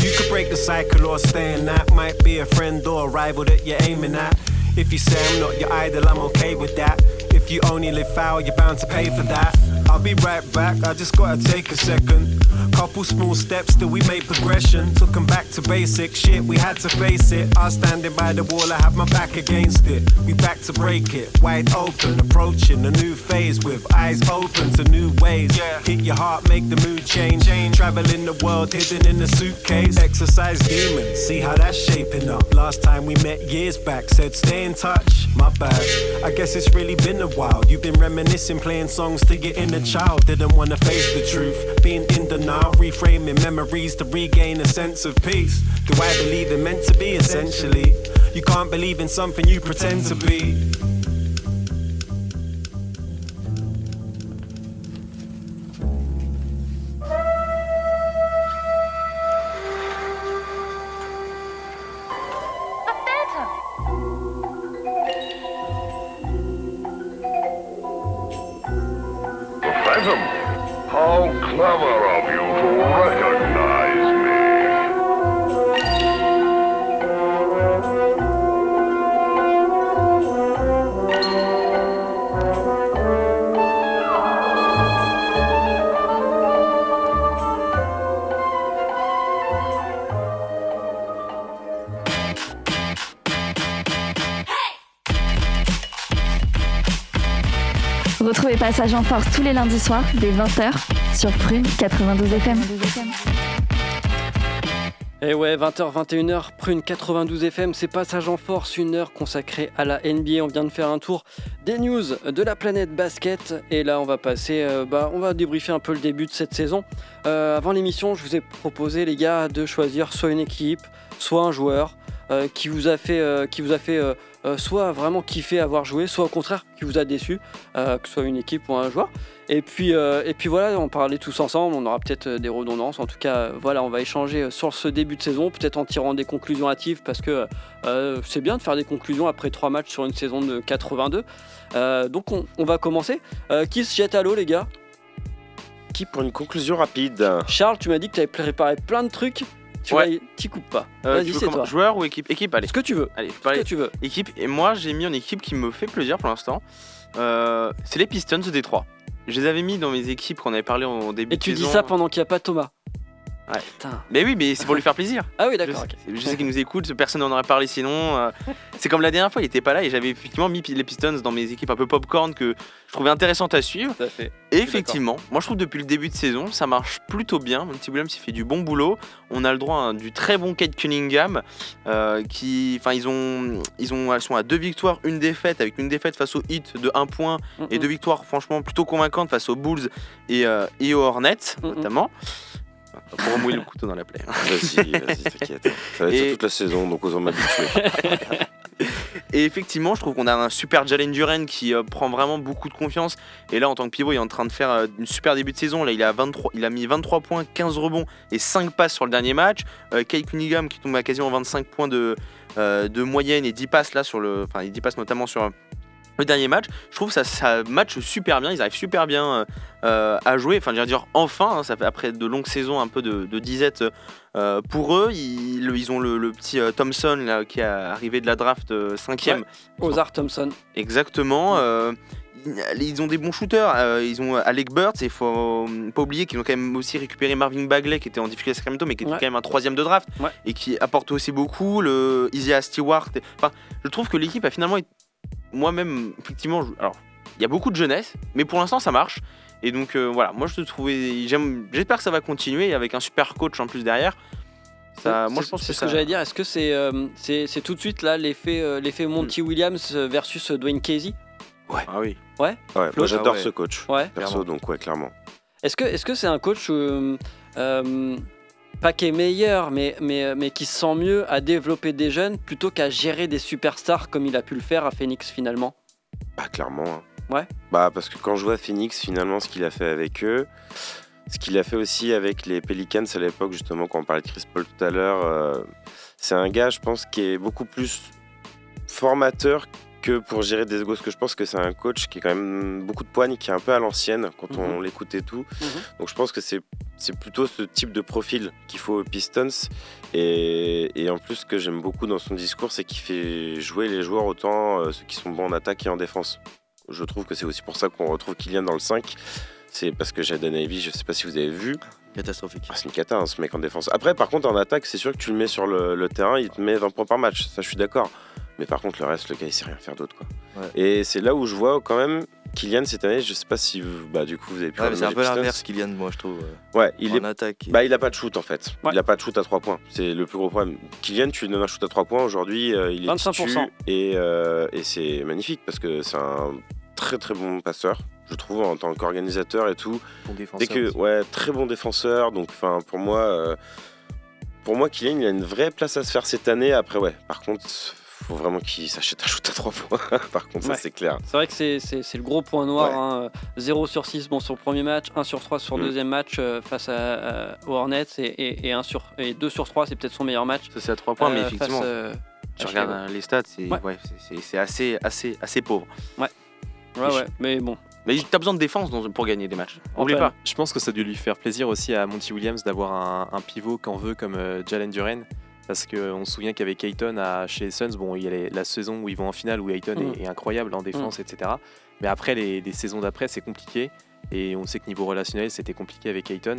You could break the cycle or stay in that. Might be a friend or a rival that you're aiming at. If you say I'm not your idol, I'm okay with that. If you only live foul, you're bound to pay for that. I'll be right back, I just gotta take a second. Couple small steps till we made progression. Took 'em back to basic shit, we had to face it. I was standing by the wall, I have my back against it. We back to break it, wide open, approaching a new phase with eyes open to new ways. Hit your heart, make the mood change. change. Traveling the world, hidden in a suitcase. Exercise demons, see how that's shaping up. Last time we met years back, said stay in touch. My bad, I guess it's really been a while. You've been reminiscing, playing songs to get in a child. Didn't wanna face the truth, being in denial, reframing memories to regain a sense of peace. Do I believe it meant to be essentially? You can't believe in something you pretend to be. Passage en Force tous les lundis soirs dès 20h sur Prune 92 FM. Et Eh ouais, 20h, 21h, Prune 92 FM, c'est Passage en Force, une heure consacrée à la NBA. On vient de faire un tour des news de la planète basket. Et là, on va passer, euh, bah, on va débriefer un peu le début de cette saison. Euh, avant l'émission, je vous ai proposé, les gars, de choisir soit une équipe, soit un joueur euh, qui vous a fait, euh, qui vous a fait euh, soit vraiment kiffé avoir joué, soit au contraire qui vous a déçu, que ce soit une équipe ou un joueur. Et puis, et puis voilà, on parlait tous ensemble, on aura peut-être des redondances. En tout cas, voilà, on va échanger sur ce début de saison, peut-être en tirant des conclusions hâtives, parce que c'est bien de faire des conclusions après trois matchs sur une saison de 82. Euh, donc on, on va commencer. Qui se jette à l'eau, les gars Qui pour une conclusion rapide? Charles, tu m'as dit que tu avais préparé plein de trucs. Tu Ouais. t'y coupes pas. Euh, Vas-y, c'est toi. Joueur ou équipe? Équipe, allez. Ce que tu veux. Allez, Ce que tu veux. équipe. Et moi, j'ai mis une équipe qui me fait plaisir pour l'instant. Euh, c'est les Pistons de Détroit. Je les avais mis dans mes équipes qu'on avait parlé au début Et de tu dis ça pendant qu'il n'y a pas Thomas. Ouais. Putain. Mais oui, mais c'est pour lui faire plaisir. Ah oui, d'accord. je sais qu'il nous écoute, personne n'en aurait parlé sinon. euh, c'est comme la dernière fois, il était pas là et j'avais effectivement mis les Pistons dans mes équipes un peu popcorn que je trouvais intéressantes à suivre. Tout à fait. Et effectivement, moi je trouve depuis le début de saison, ça marche plutôt bien. Monty Williams il fait du bon boulot. On a le droit à du très bon Kate Cunningham, euh, qui, enfin ils ont, ils ont, elles sont à deux victoires, une défaite avec une défaite face au Heat de 1 point et deux victoires franchement plutôt convaincantes face aux Bulls et, euh, et aux Hornets Mm, mm. notamment. Pour mouiller le couteau dans la plaie. Vas-y, vas-y, t'inquiète. Ça va être Et- toute la saison, donc autant m'habituer. Et effectivement, je trouve qu'on a un super Jalen Duren qui euh, prend vraiment beaucoup de confiance. Et là, en tant que pivot, il est en train de faire euh, une super début de saison. Là, il a, 23, il a mis 23 points, 15 rebonds et 5 passes sur le dernier match. Euh, Kate Cunningham qui tombe à quasiment 25 points de, de moyenne et 10 passes là sur le. Enfin, il 10 passes notamment sur. Le dernier match, je trouve ça, ça match super bien, ils arrivent super bien euh, euh, à jouer. Enfin, je veux dire, enfin, hein, ça fait après de longues saisons un peu de, de disette euh, pour eux. Ils, ils ont le, le petit euh, Thompson là, qui est arrivé de la draft 5ème. Ozar Thompson. Exactement. ils ont des bons shooters. ils ont Alec Burks et faut pas oublier qu'ils ont quand même aussi récupéré Marvin Bagley qui était en difficulté à Sacramento, mais qui était Ouais. quand même un troisième de draft et qui apporte aussi beaucoup. Le Isaiah Stewart. Enfin, je trouve que l'équipe a finalement, été- moi-même, effectivement, je- alors il y a beaucoup de jeunesse, mais pour l'instant ça marche. Et donc euh, voilà, moi je te trouvais, j'aime, j'espère que ça va continuer avec un super coach en plus derrière. Ça, moi je C'est- pense c'est que ce ça- que j'allais dire. Est-ce que c'est euh, c'est c'est tout de suite là l'effet euh, l'effet Monty Williams versus Dwayne Casey? Ah oui. Ouais, moi Flo, j'adore ah ouais. ce coach. Ouais. Perso, Clairement. donc ouais, clairement. Est-ce que est-ce que c'est un coach euh, euh, pas qui est meilleur, mais, mais, mais qui se sent mieux à développer des jeunes plutôt qu'à gérer des superstars comme il a pu le faire à Phoenix finalement Bah clairement. hein. Ouais. Bah parce que quand je vois Phoenix, finalement, ce qu'il a fait avec eux, ce qu'il a fait aussi avec les Pelicans à l'époque, justement, quand on parlait de Chris Paul tout à l'heure, euh, c'est un gars, je pense, qui est beaucoup plus formateur que pour gérer des égos. Parce que je pense que c'est un coach qui est quand même beaucoup de poigne, qui est un peu à l'ancienne quand on l'écoute et tout. Mhm. Donc je pense que c'est c'est plutôt ce type de profil qu'il faut aux Pistons. Et, et en plus, ce que j'aime beaucoup dans son discours, c'est qu'il fait jouer les joueurs autant euh, ceux qui sont bons en attaque et en défense. Je trouve que c'est aussi pour ça qu'on retrouve Kylian dans le 5. C'est parce que Jaden Ivy, je sais pas si vous avez vu, Catastrophique. ah, c'est une cata hein, ce mec en défense. Après, par contre, en attaque, c'est sûr que tu le mets sur le, le terrain, il te met 20 points par match. Ça, je suis d'accord. Mais par contre, le reste, le gars, il sait rien faire d'autre. quoi. Ouais. Et c'est là où je vois quand même Kylian cette année. Je sais pas si vous, bah, du coup, vous avez pu Ouais, c'est un peu l'inverse, Kylian, moi, je trouve. Ouais, il en est attaque. bah, il a pas de shoot en fait. Ouais. Il a pas de shoot à 3 points. C'est le plus gros problème. Kylian, tu lui donnes un shoot à 3 points aujourd'hui, euh, il est 25%. titu et, euh, et c'est magnifique parce que c'est un très très bon passeur, je trouve, en tant qu'organisateur et tout. Bon défenseur. Dès que aussi. ouais, très bon défenseur. Donc, enfin, pour moi, euh, pour moi, Kylian, il a une vraie place à se faire cette année. Après, ouais. Par contre, faut vraiment qu'il s'achète un shoot à 3 points. par contre, Ouais. ça c'est clair. C'est vrai que c'est- le gros point noir. Ouais. hein. 0 sur 6 bon, sur le premier match, 1 sur 3 sur le Mm. deuxième match euh, face à, aux Hornets et, et, et, 1 sur, et 2 sur 3, c'est peut-être son meilleur match. Ça c'est à 3 points, mais euh, effectivement, face, euh, tu regardes euh, les stats, c'est Ouais. ouais, assez, assez, assez pauvre. Ouais, ouais, mais bon. Mais t'as besoin de défense pour gagner des matchs. Oublie pas. Je pense que ça a dû lui faire plaisir aussi à Monty Williams d'avoir un, un pivot qu'en veut comme euh, Jalen Duren. Parce qu'on se souvient qu'avec Ayton à, chez les Suns, bon, il y a les- la saison où ils vont en finale où Ayton Mm. est, est incroyable en défense, etc. Mais après, les, les saisons d'après, c'est compliqué. Et on sait que niveau relationnel, c'était compliqué avec Ayton.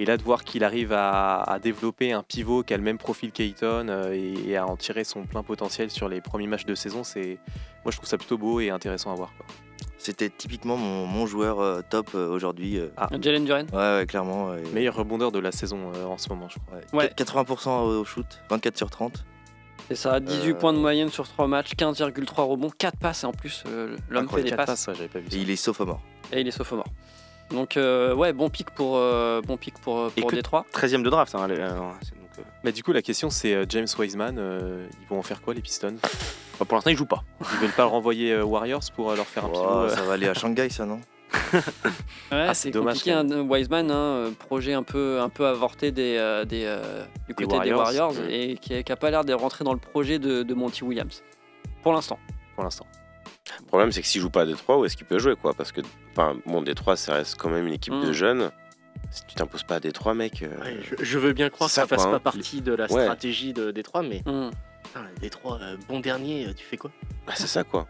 Et là, de voir qu'il arrive à, à développer un pivot qui a le même profil qu'Ayton euh, et, et à en tirer son plein potentiel sur les premiers matchs de saison, c'est moi je trouve ça plutôt beau et intéressant à voir. quoi. C'était typiquement mon, mon joueur euh, top euh, aujourd'hui. euh. Ah. Jalen Duren Ouais, ouais, clairement. et- Meilleur rebondeur de la saison euh, en ce moment, je crois. ouais. Ouais. 80% au shoot, 24 sur 30. C'est ça, 18 Euh, points de moyenne sur 3 matchs, 15,3 rebonds, 4 passes et en plus euh, l'homme fait des Quatre passes passes, ouais, j'avais pas vu ça. Et il est sophomore. et il est sophomore. Donc euh, ouais, bon pic pour, euh, bon pic pour, euh, Et pour que- Détroit. 13ème de draft. hein, euh, c'est Mais du coup, la question c'est euh, James Wiseman, euh, ils vont en faire quoi les Pistons? Bah, pour l'instant, il joue pas. Ils veulent pas le renvoyer euh, Warriors pour euh, leur faire un pivot euh, ça va aller à Shanghai, ça, non? Ouais, Ah, c'est c'est dommage, compliqué, hein, Wiseman, hein, euh, projet un peu, un peu avorté des, euh, des, euh, du côté des Warriors. Warriors Mm. et qui n'a pas l'air de rentrer dans le projet de, de Monty Williams. Pour l'instant. pour l'instant. Le problème, c'est que s'il joue pas à Détroit, où est-ce qu'il peut jouer quoi? Parce que, enfin, bon, Détroit, ça reste quand même une équipe Mm. de jeunes. Si tu t'imposes pas à Détroit, mec. euh, Ouais, je, je veux bien croire que ça ça, fasse quoi, pas hein. partie de la Ouais. stratégie de Détroit, mais Mm. putain, Détroit, euh, bon dernier, euh, tu fais quoi? Bah, c'est ça quoi.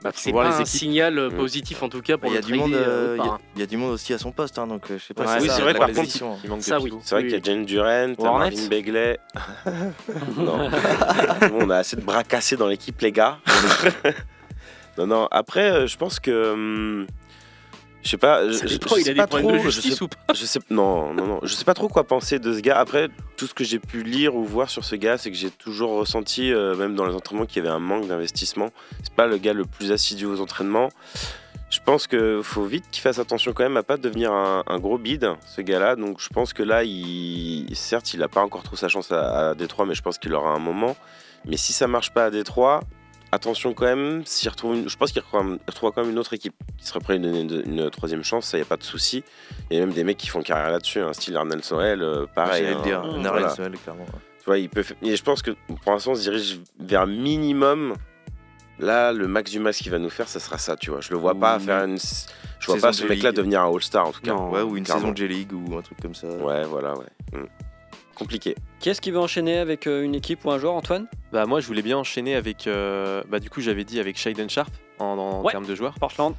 Bah, C'est voir pas les un signal euh, Mm. positif en tout cas Bah, pour Il y, a le du monde, trader, euh, euh, il y a- y a du monde aussi à son poste, hein, donc je sais pas Ouais, si oui, ça c'est vrai par contre, décision. Il manque Ça, oui. C'est vrai Oui, qu'il y a Jane Durant, t'as Hornets. Marvin Begley. non. Bon, on a assez de bras cassés dans l'équipe, les gars. non, non. Après, je pense que. Je sais pas. je- je- il sais a pas des problèmes trop, de je sais ou pas je sais non non non je sais pas trop quoi penser de ce gars. Après tout ce que j'ai pu lire ou voir sur ce gars c'est que j'ai toujours ressenti euh, même dans les entraînements qu'il y avait un manque d'investissement. C'est pas le gars le plus assidu aux entraînements. Je pense que faut vite qu'il fasse attention quand même à pas devenir un, un gros bide ce gars là donc je pense que là il certes il a pas encore trop sa chance à, à Détroit mais je pense qu'il aura un moment. Mais si ça marche pas à Détroit attention quand même, s'il retrouve une- je pense qu'il retrouve, il retrouvera quand même une autre équipe qui serait prêt à lui donner une, une troisième chance, ça y a pas de souci. Il y a même des mecs qui font carrière là-dessus, un style Arnel Sorel, euh, pareil. J'allais hein, le dire. Narel voilà. Smell, clairement. Tu vois, il peut et je pense que pour l'instant, on se dirige vers minimum. Là, le max du max qu'il va nous faire, ça sera ça, tu vois. Je le vois pas faire une. Je vois pas ce mec-là devenir un All-Star en tout cas. Non. Ouais, ou une clairement. saison de J-League ou un truc comme ça. Ouais, voilà, ouais. Mm. Compliqué. Qui est-ce qui veut enchaîner avec euh, une équipe ou un joueur, Antoine? Bah moi je voulais bien enchaîner avec, euh, bah du coup j'avais dit avec Shaden Sharp en, en Ouais. termes de joueurs. Portland.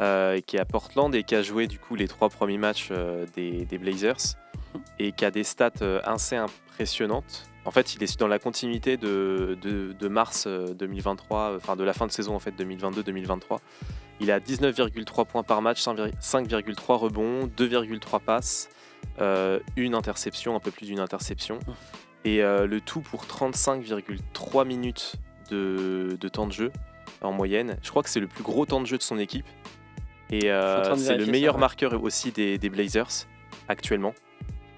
euh, qui est à Portland et qui a joué du coup les trois premiers matchs euh, des, des Blazers et qui a des stats euh, assez impressionnantes. En fait, il est dans la continuité de, de- de mars euh, 2023, euh, enfin de la fin de saison en fait 2022-2023. Il a 19,3 points par match, 5,3 5,3 rebonds, 2,3 passes, euh, une interception, un peu plus d'une interception, et euh, le tout pour 35,3 minutes de, de temps de jeu en moyenne. Je crois que c'est le plus gros temps de jeu de son équipe. Et euh, c'est le meilleur ça, ouais. marqueur aussi des, des Blazers actuellement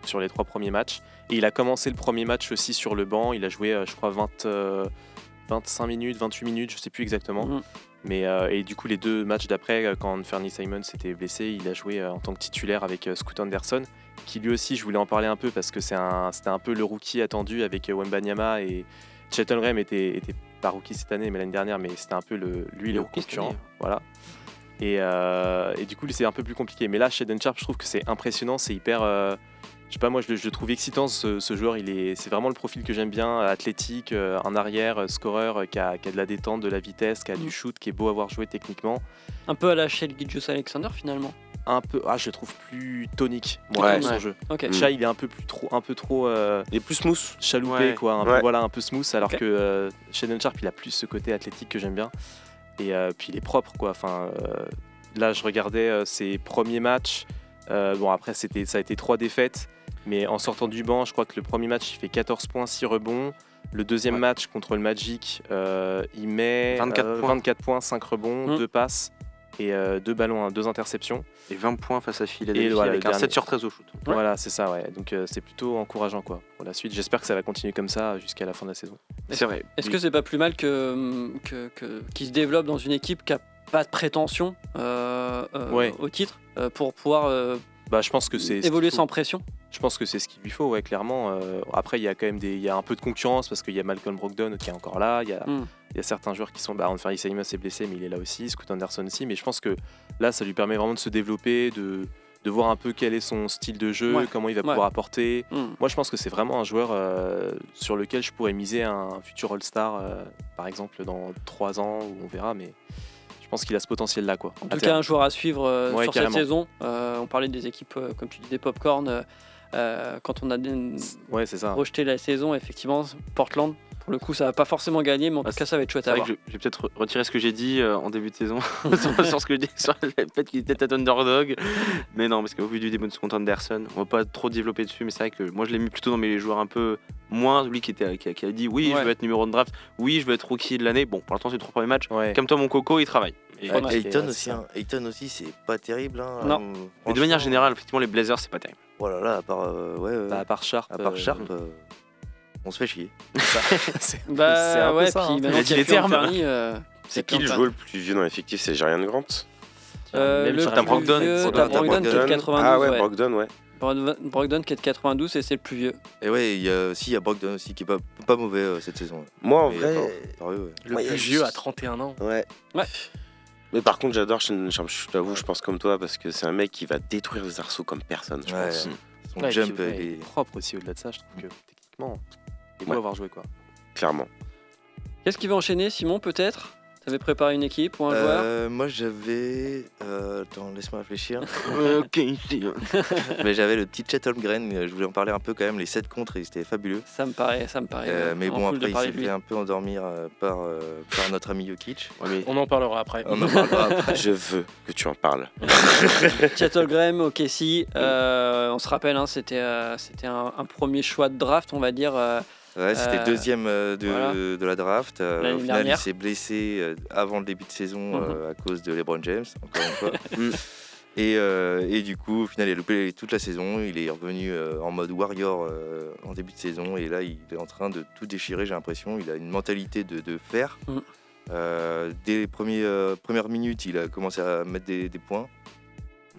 sur les trois premiers matchs. Et il a commencé le premier match aussi sur le banc. Il a joué, euh, je crois, 20, euh, 25 minutes, 28 minutes, je sais plus exactement. Mhm. Mais, euh, et du coup, les deux matchs d'après, euh, quand Fernie Simon s'était blessé, il a joué euh, en tant que titulaire avec Scoot Anderson, qui lui aussi, je voulais en parler un peu parce que un- c'était un, peu le rookie attendu avec Wembanyama et Chet Holmgren était, était pas rookie cette année, mais l'année dernière, mais c'était un peu le, lui le concurrent. Voilà. Et, euh, et du coup, c'est un peu plus compliqué. Mais là, Shaden Sharp, je trouve que c'est impressionnant, c'est hyper. euh, je sais pas, moi je, le- je le trouve excitant ce, ce joueur. Il est, c'est vraiment le profil que j'aime bien, athlétique, euh, un arrière, euh, scoreur, euh, qui a, qui a de la détente, de la vitesse, qui a Mm. du shoot, qui est beau à voir jouer techniquement. Un peu à la Shell Gilgeous Alexander finalement. Un peu, ah, je le trouve plus tonique, moi, Ouais. dans son Ouais. jeu. Ok. Mm. Chat, il est un peu plus trop, un peu trop euh, Il est plus smooth. chaloupé, Ouais. quoi, un peu, voilà, un peu smooth, alors Ok. que euh, Shaden Sharp, il a plus ce côté athlétique que j'aime bien. Et euh, puis il est propre, quoi. Enfin, euh, là, je regardais euh, ses premiers matchs. Euh, bon, après, c'était, ça a été trois défaites. Mais en sortant du banc, je crois que le premier match, il fait 14 points, 6 rebonds. Le deuxième Ouais. match contre le Magic, euh, il met 24 euh, points. 24 points, 5 rebonds, Mm. 2 passes et euh, 2 ballons, 2 interceptions. Et 20 points face à Philadelphie Et voilà, avec un dernier. 7 sur 13 au shoot. Ouais. Voilà, c'est ça, ouais. Donc euh, c'est plutôt encourageant, quoi, pour la suite. J'espère que ça va continuer comme ça jusqu'à la fin de la saison. C'est vrai. Est-ce que c'est pas plus mal que, que, que- qu'il se développe dans une équipe qui a pas de prétention euh, euh, Ouais. au titre euh, pour pouvoir euh, Bah, je pense que c'est ce qu'il évoluer sans pression? Je pense que c'est ce qu'il lui faut, ouais, clairement. Euh, après, il y a quand même des, il y a un peu de concurrence parce qu'il y a Malcolm Brogdon qui est encore là. Il y a, Mm. il y a certains joueurs qui sont. Bah, Anthony Simons est blessé, mais il est là aussi. Scoot Anderson aussi. Mais je pense que là, ça lui permet vraiment de se développer, de, de voir un peu quel est son style de jeu, Ouais. comment il va Ouais. pouvoir apporter. Mm. Moi, je pense que c'est vraiment un joueur euh, sur lequel je pourrais miser un futur All-Star, euh, par exemple, dans 3 ans, où on verra. Mais je pense qu'il a ce potentiel-là, quoi. En tout cas, un joueur à suivre euh, Ouais, sur carrément. cette saison. Euh, on parlait des équipes, euh, comme tu dis, des popcorn. Euh, quand on a Ouais, ça. rejeté la saison, effectivement, Portland, pour le coup, ça va pas forcément gagner, mais en Ah, tout cas, ça va être chouette C'est à vrai voir. vais peut-être re- retirer ce que j'ai dit euh, en début de saison sur, sur ce que je dis sur le fait qu'il était un underdog. Mais non, parce qu'au vu du début de Scott Anderson, on va pas trop développer dessus, mais c'est vrai que moi je l'ai mis plutôt dans mes joueurs un peu moins. Lui qui, était, qui, a, qui a dit oui, Ouais. je veux être numéro de draft, oui, je veux être rookie de l'année. Bon, pour l'instant, c'est trois premiers matchs. Ouais. Comme toi, mon coco, il travaille. Et- Ayton aussi, hein. Ayton aussi, c'est pas terrible. Hein. Non. Euh, Mais de manière générale, effectivement, les Blazers, c'est pas terrible. Là, à part, euh, ouais, euh, Bah, à part Sharp. à part euh, Sharp, euh, on se fait chier. c'est- c'est un Bah peu ouais, ça, puis hein. maintenant Il a qu'il dit y a les plus termes. Anthony, euh, C'est qui le joueur le plus vieux dans l'effectif C'est Jarian Grant Euh, Même le Jordan plus Brogdon. vieux, Brogdon, t'as t'as Brogdon qui est de Brogdon. 92, Ah ouais, ouais. Brogdon, ouais. Brogdon- Brogdon qui est de 92 et c'est le plus vieux. Et ouais, il y a, si, il y a Brogdon aussi qui est pas, pas mauvais euh, cette saison. Moi, en Mais vrai. ouais. Le Ouais, plus je- vieux à 31 ans. Ouais. Ouais. Mais par contre, j'adore Shannon Sharp, je t'avoue, je pense comme toi, parce que c'est un mec qui va détruire les arceaux comme personne, je Ouais. pense. Son Ouais, jump, est- est propre aussi au-delà de ça, je trouve que techniquement, il est beau Ouais. avoir joué quoi. Clairement. Qu'est-ce qui va enchaîner, Simon, peut-être? T'avais préparé une équipe ou un joueur Euh, moi j'avais. euh, attends, laisse-moi réfléchir. ok, ici. mais j'avais le petit Chet Holmgren, euh, je voulais en parler un peu quand même. Les 7 contre, c'était fabuleux. Ça me paraît, ça me paraît. Mais bon, après, il s'est fait un peu endormir par, euh, par notre ami Jokic. On en parlera après. On en parlera après. Je veux que tu en parles. Chet Holmgren, ok, si. euh, on se rappelle, hein, c'était euh, un premier choix de draft, on va dire. Ouais, c'était Euh, le deuxième euh, de, voilà. de la draft. Euh, au final, dernière. il s'est blessé avant le début de saison Mhm. euh, à cause de LeBron James, encore une fois. Mm. Et, euh, et du coup, au final, il a loupé toute la saison. Il est revenu euh, en mode warrior euh, en début de saison. Et là, il est en train de tout déchirer, j'ai l'impression. Il a une mentalité de, de fer. Mm. Euh, dès les premiers, euh, premières minutes, il a commencé à mettre des, des points.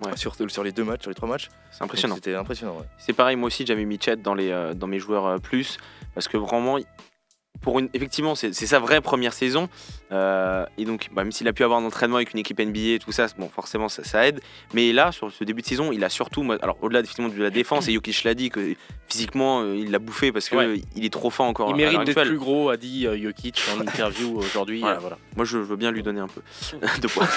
Ouais. Sur, sur les deux matchs, sur les trois matchs. C'est impressionnant. C'était impressionnant, ouais. C'est pareil, moi aussi j'avais mis Chet dans, les, euh, dans mes joueurs euh, plus, parce que vraiment, pour une, effectivement, c'est sa vraie première saison. Euh, et donc, bah, même s'il a pu avoir un entraînement avec une équipe NBA et tout ça, bon, forcément, ça, ça aide. Mais là, sur ce début de saison, il a surtout, alors au-delà effectivement de la défense, et Jokic l'a dit que physiquement, euh, il l'a bouffé parce Ouais. euh, il est trop fort encore. Il mérite d'être plus gros, a dit euh, Jokic en interview aujourd'hui. Voilà. euh, voilà. Moi, je veux bien lui donner un peu de poids.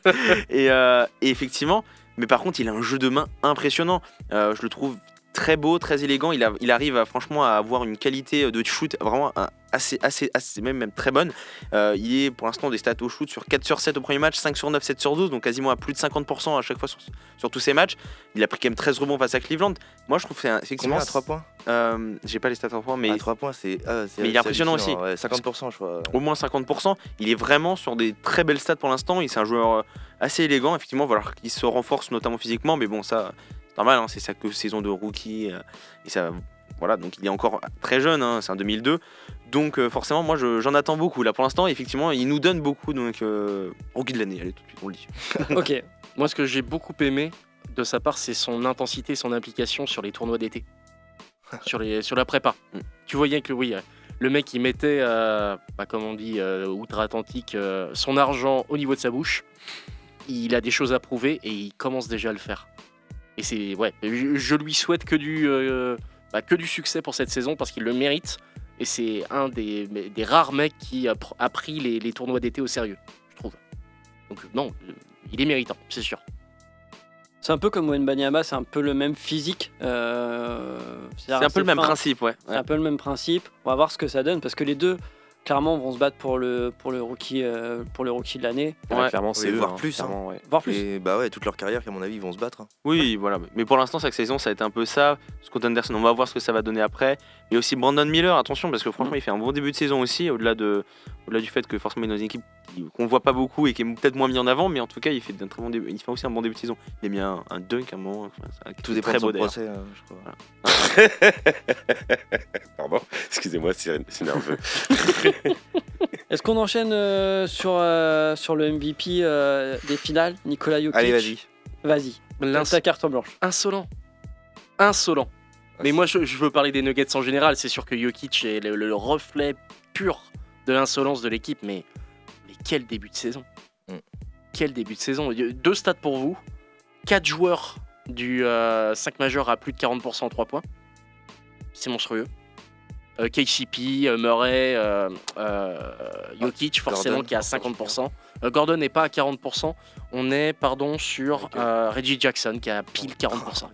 et, et effectivement, mais par contre, il a un jeu de main impressionnant. Euh, je le trouve très beau, très élégant. Il, a- il arrive à, franchement à avoir une qualité de shoot vraiment un- assez, assez, assez même, même très bonne. Euh, il est pour l'instant des stats au shoot sur 4 sur 7 au premier match, 5 sur 9, 7 sur 12, donc quasiment à plus de 50% à chaque fois sur, sur tous ces matchs. Il a pris quand même 13 rebonds face à Cleveland. Moi, je trouve que effectivement. Combien à 3 points? Euh, J'ai pas les stats en points, mais À 3 points, c'est. c'est- Mais il est impressionnant aussi. ouais, 50%, je crois. au moins 50%. Il est vraiment sur des très belles stats pour l'instant. Il c'est un joueur euh, assez élégant. Effectivement, il falloir qu'il se renforce notamment physiquement, mais bon, ça, normal. hein, c'est sa saison de rookie euh, et ça, voilà. Donc il est encore très jeune. hein, c'est un 2002. Donc euh, forcément, moi, je- j'en attends beaucoup là pour l'instant. Effectivement, il nous donne beaucoup. Donc euh, rookie de l'année. Allez, tout de suite, on le dit. Ok. Moi, ce que j'ai beaucoup aimé de sa part, c'est son intensité, son implication sur les tournois d'été, sur, les, sur la prépa. Mm. Tu voyais que oui, le mec, il mettait, euh, bah, comme on dit, outre-Atlantique, son argent au niveau de sa bouche. Il a des choses à prouver et il commence déjà à le faire. Et c'est ouais, je, je lui souhaite que du, euh, bah, que du succès pour cette saison parce qu'il le mérite. Et c'est un des, des rares mecs qui a, pr- a pris les, les tournois d'été au sérieux, je trouve. Donc non, euh, il est méritant, c'est sûr. C'est un peu comme Wenbanyama, c'est un peu le même physique. euh, C'est un peu le même principe, ouais. C'est un peu le même principe. On va voir ce que ça donne parce que les deux, clairement, vont se battre pour le, pour le, rookie, euh, pour le rookie de l'année. Ouais, clairement, c'est Oui, eux, voire hein, plus, hein. clairement, ouais. Voire plus. Et bah ouais, toute leur carrière, à mon avis, ils vont se battre. hein. Oui, voilà. Mais pour l'instant, cette saison, ça a été un peu ça. Scott Anderson, on va voir ce que ça va donner après. Et aussi Brandon Miller, attention, parce que franchement, il fait un bon début de saison aussi, au-delà de, au-delà du fait que forcément, il est dans une équipe qui- qu'on voit pas beaucoup et qui est peut-être moins mis en avant, mais en tout cas, il fait un très bon début. Il fait aussi un bon début de saison. Il a mis un, un dunk à un moment. enfin, Tout dépend très de son beau procès, hein, je crois. Pardon, excusez-moi, c'est nerveux. Est-ce qu'on enchaîne euh, sur, euh, sur le MVP euh, des finales, Nicolas Jokic? Allez, vas-y. Vas-y, lance ta carte blanche. Insolent. Insolent. Mais moi, je, je veux parler des Nuggets en général. C'est sûr que Jokic est le, le reflet pur de l'insolence de l'équipe, mais, mais quel début de saison. Mm. Quel début de saison. Deux stats pour vous. Quatre joueurs du 5 majeur à plus de 40% en 3 points. C'est monstrueux. Euh, KCP, euh, Murray, euh, euh, Jokic, forcément, Gordon, qui est à 50%. Euh, Gordon n'est pas à 40%. On est, pardon, sur euh, Reggie Jackson, qui est à pile 40%.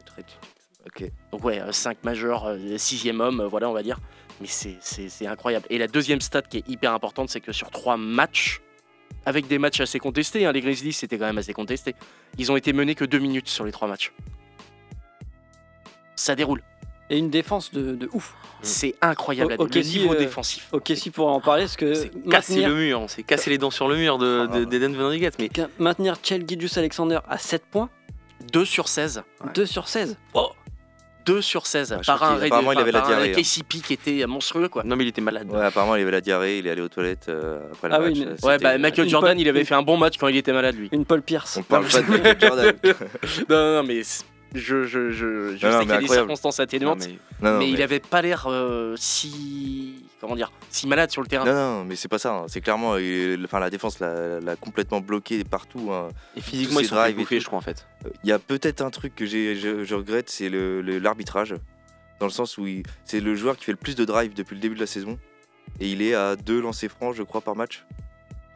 Ok. Donc ouais, 5 majeurs, 6 homme, voilà, on va dire. Mais c'est- c'est c'est incroyable. Et la deuxième stat qui est hyper importante, c'est que sur 3 matchs, avec des matchs assez contestés, hein, les Grizzlies c'était quand même assez contesté, ils ont été menés que 2 minutes sur les 3 matchs. Ça déroule. Et une défense de, de ouf. C'est incroyable. Le niveau euh, défensif. Ok, si pour en parler, parce que C'est casser maintenir, le mur, on s'est cassé les dents sur le mur de, de- des Denver Nuggets. Mais maintenir Chel Gilgeous Alexander à 7 points, 2 sur 16. 2 sur 16. 2 sur 16. Ouais, je par un, Red- apparemment, il avait la par diarrhée, hein. KCP qui était monstrueux, quoi. non, mais il était malade. Ouais, apparemment, il avait la diarrhée, il est allé aux toilettes euh, après le Ah oui, match. mais- euh, Ouais, bah Michael Une Jordan, il avait fait un bon match quand il était malade, lui. Une Paul Pierce. On parle pas de Michael Jordan. Non, non, non, mais je, je, je, je Non, sais qu'il y a des circonstances Non, atténuantes, mais- Non, non, mais, il avait pas l'air euh, si. Comment dire Si malade sur le terrain. Non, non, mais c'est pas ça. hein. C'est clairement, il- enfin, la défense l'a complètement bloqué partout. hein. Et physiquement, ils sont tout. je crois, en fait. Euh, Il y a peut-être un truc que j'ai- je, je regrette, c'est le- le- l'arbitrage. dans le sens où c'est le joueur qui fait le plus de drive depuis le début de la saison. Et il est à deux lancers francs, je crois, par match.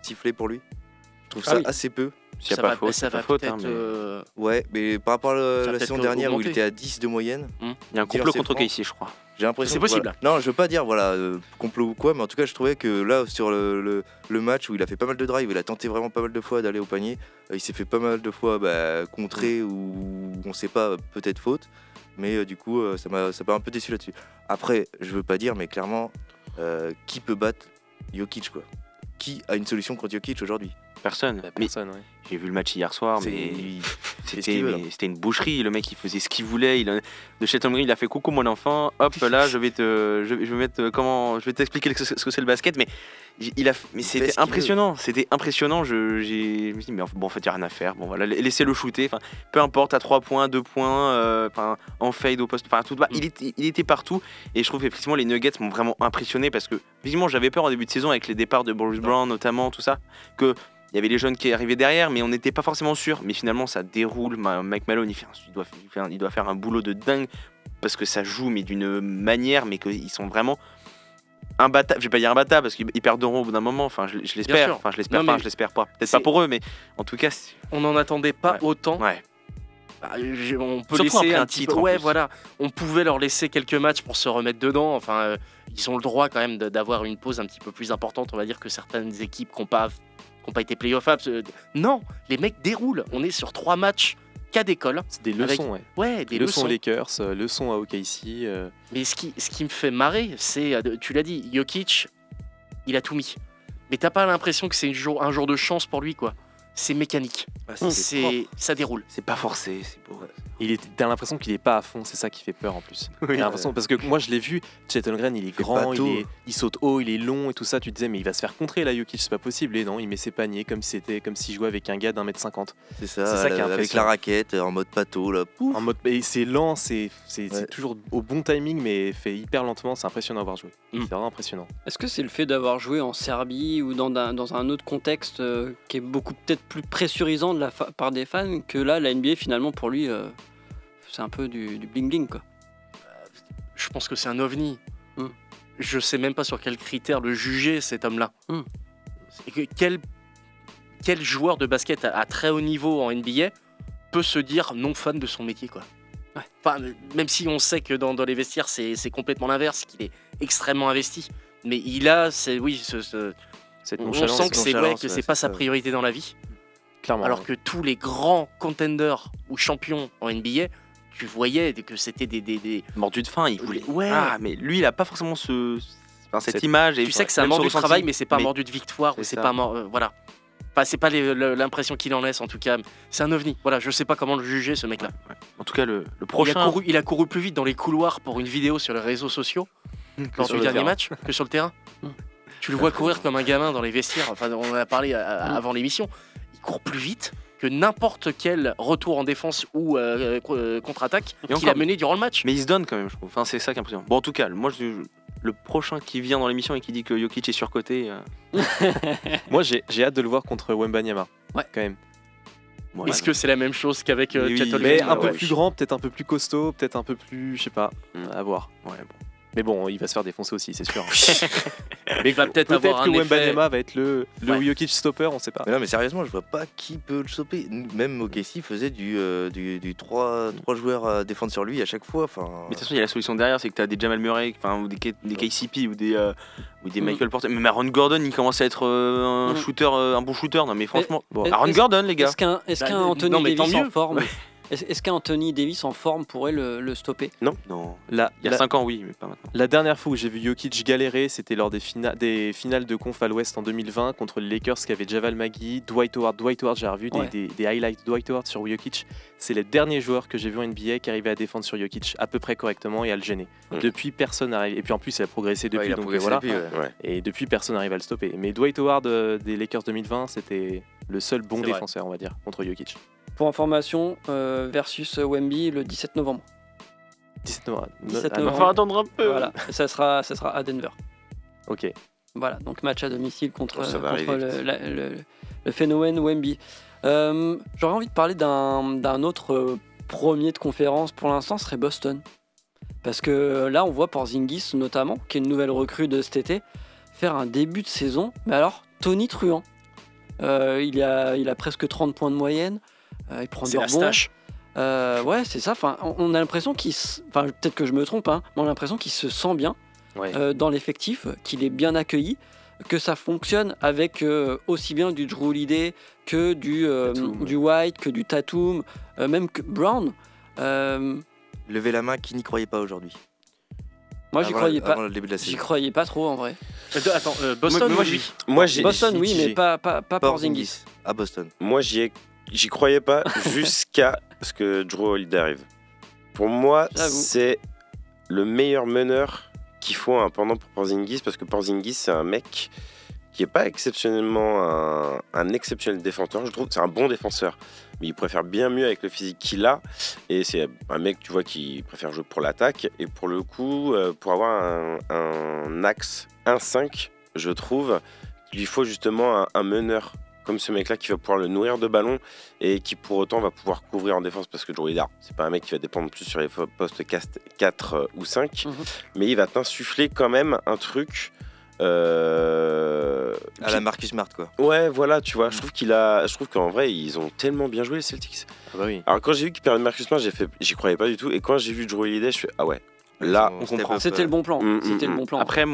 Sifflé pour lui. Je trouve Ah ça oui. assez peu. A ça pas va, faute, ça va faute. hein, mais euh, Ouais, mais par rapport à la, saison dernière où il était à 10 de moyenne, Il y a un complot contre ici, je crois. J'ai l'impression. C'est possible. voilà. Non, je veux pas dire voilà euh, complot ou quoi, mais en tout cas, je trouvais que là, sur le, le- le match où il a fait pas mal de drive, il a tenté vraiment pas mal de fois d'aller au panier. euh, il s'est fait pas mal de fois bah, contrer ou on sait pas, peut-être faute. Mais euh, du coup, ça m'a ça m'a un peu déçu là-dessus. Après, je veux pas dire, mais clairement, euh, qui peut battre Jokic quoi? Qui a une solution contre Jokic aujourd'hui? Personne. Bah, personne, ouais. j'ai vu le match hier soir, mais c'était une boucherie. Le mec, il faisait ce qu'il voulait. Il, a- de chez Tom Green, il a fait coucou mon enfant. Hop, là, je vais te, je, vais- je vais mettre euh, comment, je vais t'expliquer ce que ce que c'est le basket. Mais il a, mais c'était impressionnant. C'était impressionnant. Je, j'ai, je me suis dit, mais bon, en fait, il y a rien à faire. Bon, voilà, laissez-le shooter. Enfin, peu importe, à 3 points, 2 points, euh, enfin, en fade au poste, enfin, tout bas. Il était, il était partout. Et je trouve effectivement les Nuggets m'ont vraiment impressionné parce que, visiblement, j'avais peur en début de saison avec les départs de Bruce Brown notamment, tout ça, que il y avait les jeunes qui arrivaient derrière, mais on n'était pas forcément sûr. Mais finalement, ça déroule. Mike Malone, il, fait un- il doit, il fait un- il doit faire un boulot de dingue parce que ça joue, mais d'une manière, mais qu'ils sont vraiment imbattables. Je vais pas dire imbattables parce qu'ils ils perdront au bout d'un moment. Enfin, je, l'espère. Enfin, je l'espère pas. Je l'espère pas. Peut-être pas pour eux, mais en tout cas, On n'en attendait pas Ouais. autant. ouais. Bah, on peut Surtout laisser un, titre, peu- Ouais, voilà. On pouvait leur laisser quelques matchs pour se remettre dedans. Enfin, euh, ils ont le droit quand même d'avoir une pause un petit peu plus importante, on va dire, que certaines équipes qui n'ont pas, qui ont pas été playoff. Non, les mecs déroulent. On est sur trois matchs cas d'école. C'est des Avec- leçons, ouais. Ouais, des leçons leçons. Lakers, euh, leçons à OKC. euh, Mais ce qui, ce qui me fait marrer, c'est, euh, tu l'as dit, Jokic, il a tout mis. Mais t'as pas l'impression que c'est un jour de chance pour lui, quoi. C'est mécanique. Bah, C'est, ça déroule. C'est pas forcé. C'est beau. Il est, t'as l'impression qu'il est pas à fond, c'est ça qui fait peur en plus. Oui. T'as l'impression parce que moi je l'ai vu, Chet Green, il est grand, il, bateau. est, il saute haut, il est long et tout ça. Tu te disais mais il va se faire contrer là, Jokic, c'est pas possible. Et non, il met ses paniers comme si c'était comme s'il jouait avec un gars d'un mètre cinquante. C'est ça, C'est ça qui est avec la raquette en mode pato là. Pouf. En mode, et c'est lent, c'est, c'est, c'est Ouais. toujours au bon timing, mais fait hyper lentement. C'est impressionnant à voir jouer. Mm. C'est vraiment impressionnant. Est-ce que c'est le fait d'avoir joué en Serbie ou dans un, dans un autre contexte euh, qui est beaucoup peut-être plus pressurisant de la part des fans que là, la NBA finalement pour lui, euh, c'est un peu du, du bling bling quoi. Je pense que c'est un ovni. Hmm. Je sais même pas sur quels critères le juger, cet homme-là. Et que- Quel, quel joueur de basket à, à très haut niveau en NBA peut se dire non fan de son métier, quoi Ouais. Enfin, même si on sait que dans, dans les vestiaires, c'est c'est complètement l'inverse, qu'il est extrêmement investi. Mais il a, c'est oui, ce- ce- Cette on sent que c'est ouais, ouais, pas c'est sa priorité dans la vie. Clairement. Alors que tous les grands contenders ou champions en NBA, tu voyais que c'était des, des, des- Mordu de faim. Il voulait. Ouais. Ah, mais lui, il a pas forcément ce, enfin, cette image. Et tu sais que c'est un mordu de travail, mais c'est pas un mordu de victoire ou c'est pas un mor- euh, voilà. Enfin, c'est pas l'impression qu'il en laisse en tout cas. C'est un ovni. Voilà, je sais pas comment le juger ce mec-là. En tout cas, le, le Il, a prochain. couru, il a couru plus vite dans les couloirs pour une vidéo sur les réseaux sociaux lors du le dernier terrain. match que sur le terrain. Mm. Tu le vois courir comme un gamin dans les vestiaires. Enfin, on en a parlé euh, avant l'émission. Court plus vite que n'importe quel retour en défense ou euh, euh, contre-attaque qu'il a mené durant le match. Mais il se donne quand même, je trouve. Enfin, c'est ça qui est impressionnant. Bon, en tout cas, moi, je- le prochain qui vient dans l'émission et qui dit que Jokic est surcoté. euh, Moi j'ai, hâte de le voir contre Wembanyama. Ouais. Quand même. Est-ce que c'est la même chose qu'avec euh, Oui, Mais un peu ouais. plus grand, peut-être un peu plus costaud, peut-être un peu plus, je sais pas, Mm. à voir. Ouais, bon. Mais bon, il va se faire défoncer aussi, c'est sûr. Mais il va peut-être avoir que un effet. Wembanyama va être le, le Ouais. Jokic stopper, on sait pas. Mais non, mais sérieusement, je vois pas qui peut le stopper. Même OKC faisait du, euh, du, du 3, joueurs à défendre sur lui à chaque fois. Enfin, Mais de toute façon, il y a la solution derrière, c'est que tu as des Jamal Murray, enfin, ou des, K- des KCP, ou des, euh, ou des Mm. Michael Porter. Même Aaron Gordon, il commence à être euh, un Mm. shooter, euh, un bon shooter. Non, mais franchement, Bon. Aaron Gordon, les gars. Est-ce qu'un est Bah, qu'un euh, Anthony mais Davis en forme Est-ce est-ce qu'un Anthony Davis en forme pourrait le, le stopper? Non, La, il y a la- 5 ans, oui, mais pas maintenant. la dernière fois où j'ai vu Jokic galérer, c'était lors des, fina- des finales de conf à l'Ouest en 2020 contre les Lakers qui avaient Javal Magui, Dwight Howard. Dwight Howard, j'ai revu des, Ouais. des- des highlights de Dwight Howard sur Jokic. C'est les derniers joueurs que j'ai vu en NBA qui arrivaient à défendre sur Jokic à peu près correctement et à le gêner. Depuis, personne n'arrive. Et puis en plus, il a progressé depuis. ouais, il a donc progressé voilà. depuis, ouais. Ouais. Et depuis, personne n'arrive à le stopper. Mais Dwight Howard euh, des Lakers 2020, c'était le seul bon vrai. défenseur, on va dire, contre Jokic. Pour information, euh, versus Wemby le 17 novembre. 17 novembre. 17 Ah non, novembre. attendre un peu. Voilà, Et ça sera, ça sera à Denver. Ok. Voilà, donc match à domicile contre, arriver le, la- le- le phénomène Wemby. Euh, J'aurais envie de parler d'un d'un autre euh, premier de conférence pour l'instant, ce serait Boston. Parce que là, on voit Porzingis notamment, qui est une nouvelle recrue de cet été, faire un début de saison, mais alors Tony Truant. Euh, il, a, il a presque 30 points de moyenne, euh, il prend rebond. stache. Euh, ouais, c'est ça. Enfin, on a l'impression qu'il, s- enfin, peut-être que je me trompe, hein, mais on a l'impression qu'il se sent bien Ouais. euh, dans l'effectif, qu'il est bien accueilli, que ça fonctionne avec euh, aussi bien du Drew Holiday que du, euh, Tatum, du White, que du Tatum, euh, même que Brown. Euh, Levez la main qui n'y croyait pas aujourd'hui? Moi, j'y croyais la- pas. J'y croyais pas trop en vrai. Euh, Attends, euh, Boston, moi, oui. j'y- Moi, j'ai- Boston, oui, mais pas, pas, pas Porzingis. à Boston. Moi, j'y ai- j'y croyais pas jusqu'à ce que Drew Holiday arrive. Pour moi, c'est le meilleur meneur qu'il faut un pendant pour Porzingis parce que Porzingis, c'est un mec qui est pas exceptionnellement un, un exceptionnel défenseur. Je trouve que c'est un bon défenseur, mais il préfère bien mieux avec le physique qu'il a. Et c'est un mec, tu vois, qui préfère jouer pour l'attaque. Et pour le coup, euh, pour avoir un, un axe 1-5, je trouve lui faut justement un, un meneur comme ce mec-là qui va pouvoir le nourrir de ballons et qui pour autant va pouvoir couvrir en défense parce que Drew Holiday, c'est pas un mec qui va dépendre plus sur les postes 4 ou 5, Mhm. mais il va t'insuffler quand même un truc. euh, À la Marcus Smart, quoi. Ouais, voilà, tu vois, je trouve qu'il a, je trouve qu'en vrai, ils ont tellement bien joué les Celtics. Ah bah oui. Alors quand j'ai vu qu'ils perdaient Marcus Smart, j'ai fait, j'y croyais pas du tout, et quand j'ai vu Drew Holiday, je fais ah ouais, là, on comprend. C'était euh, le bon plan. Mm, C'était mm, le bon plan. Après,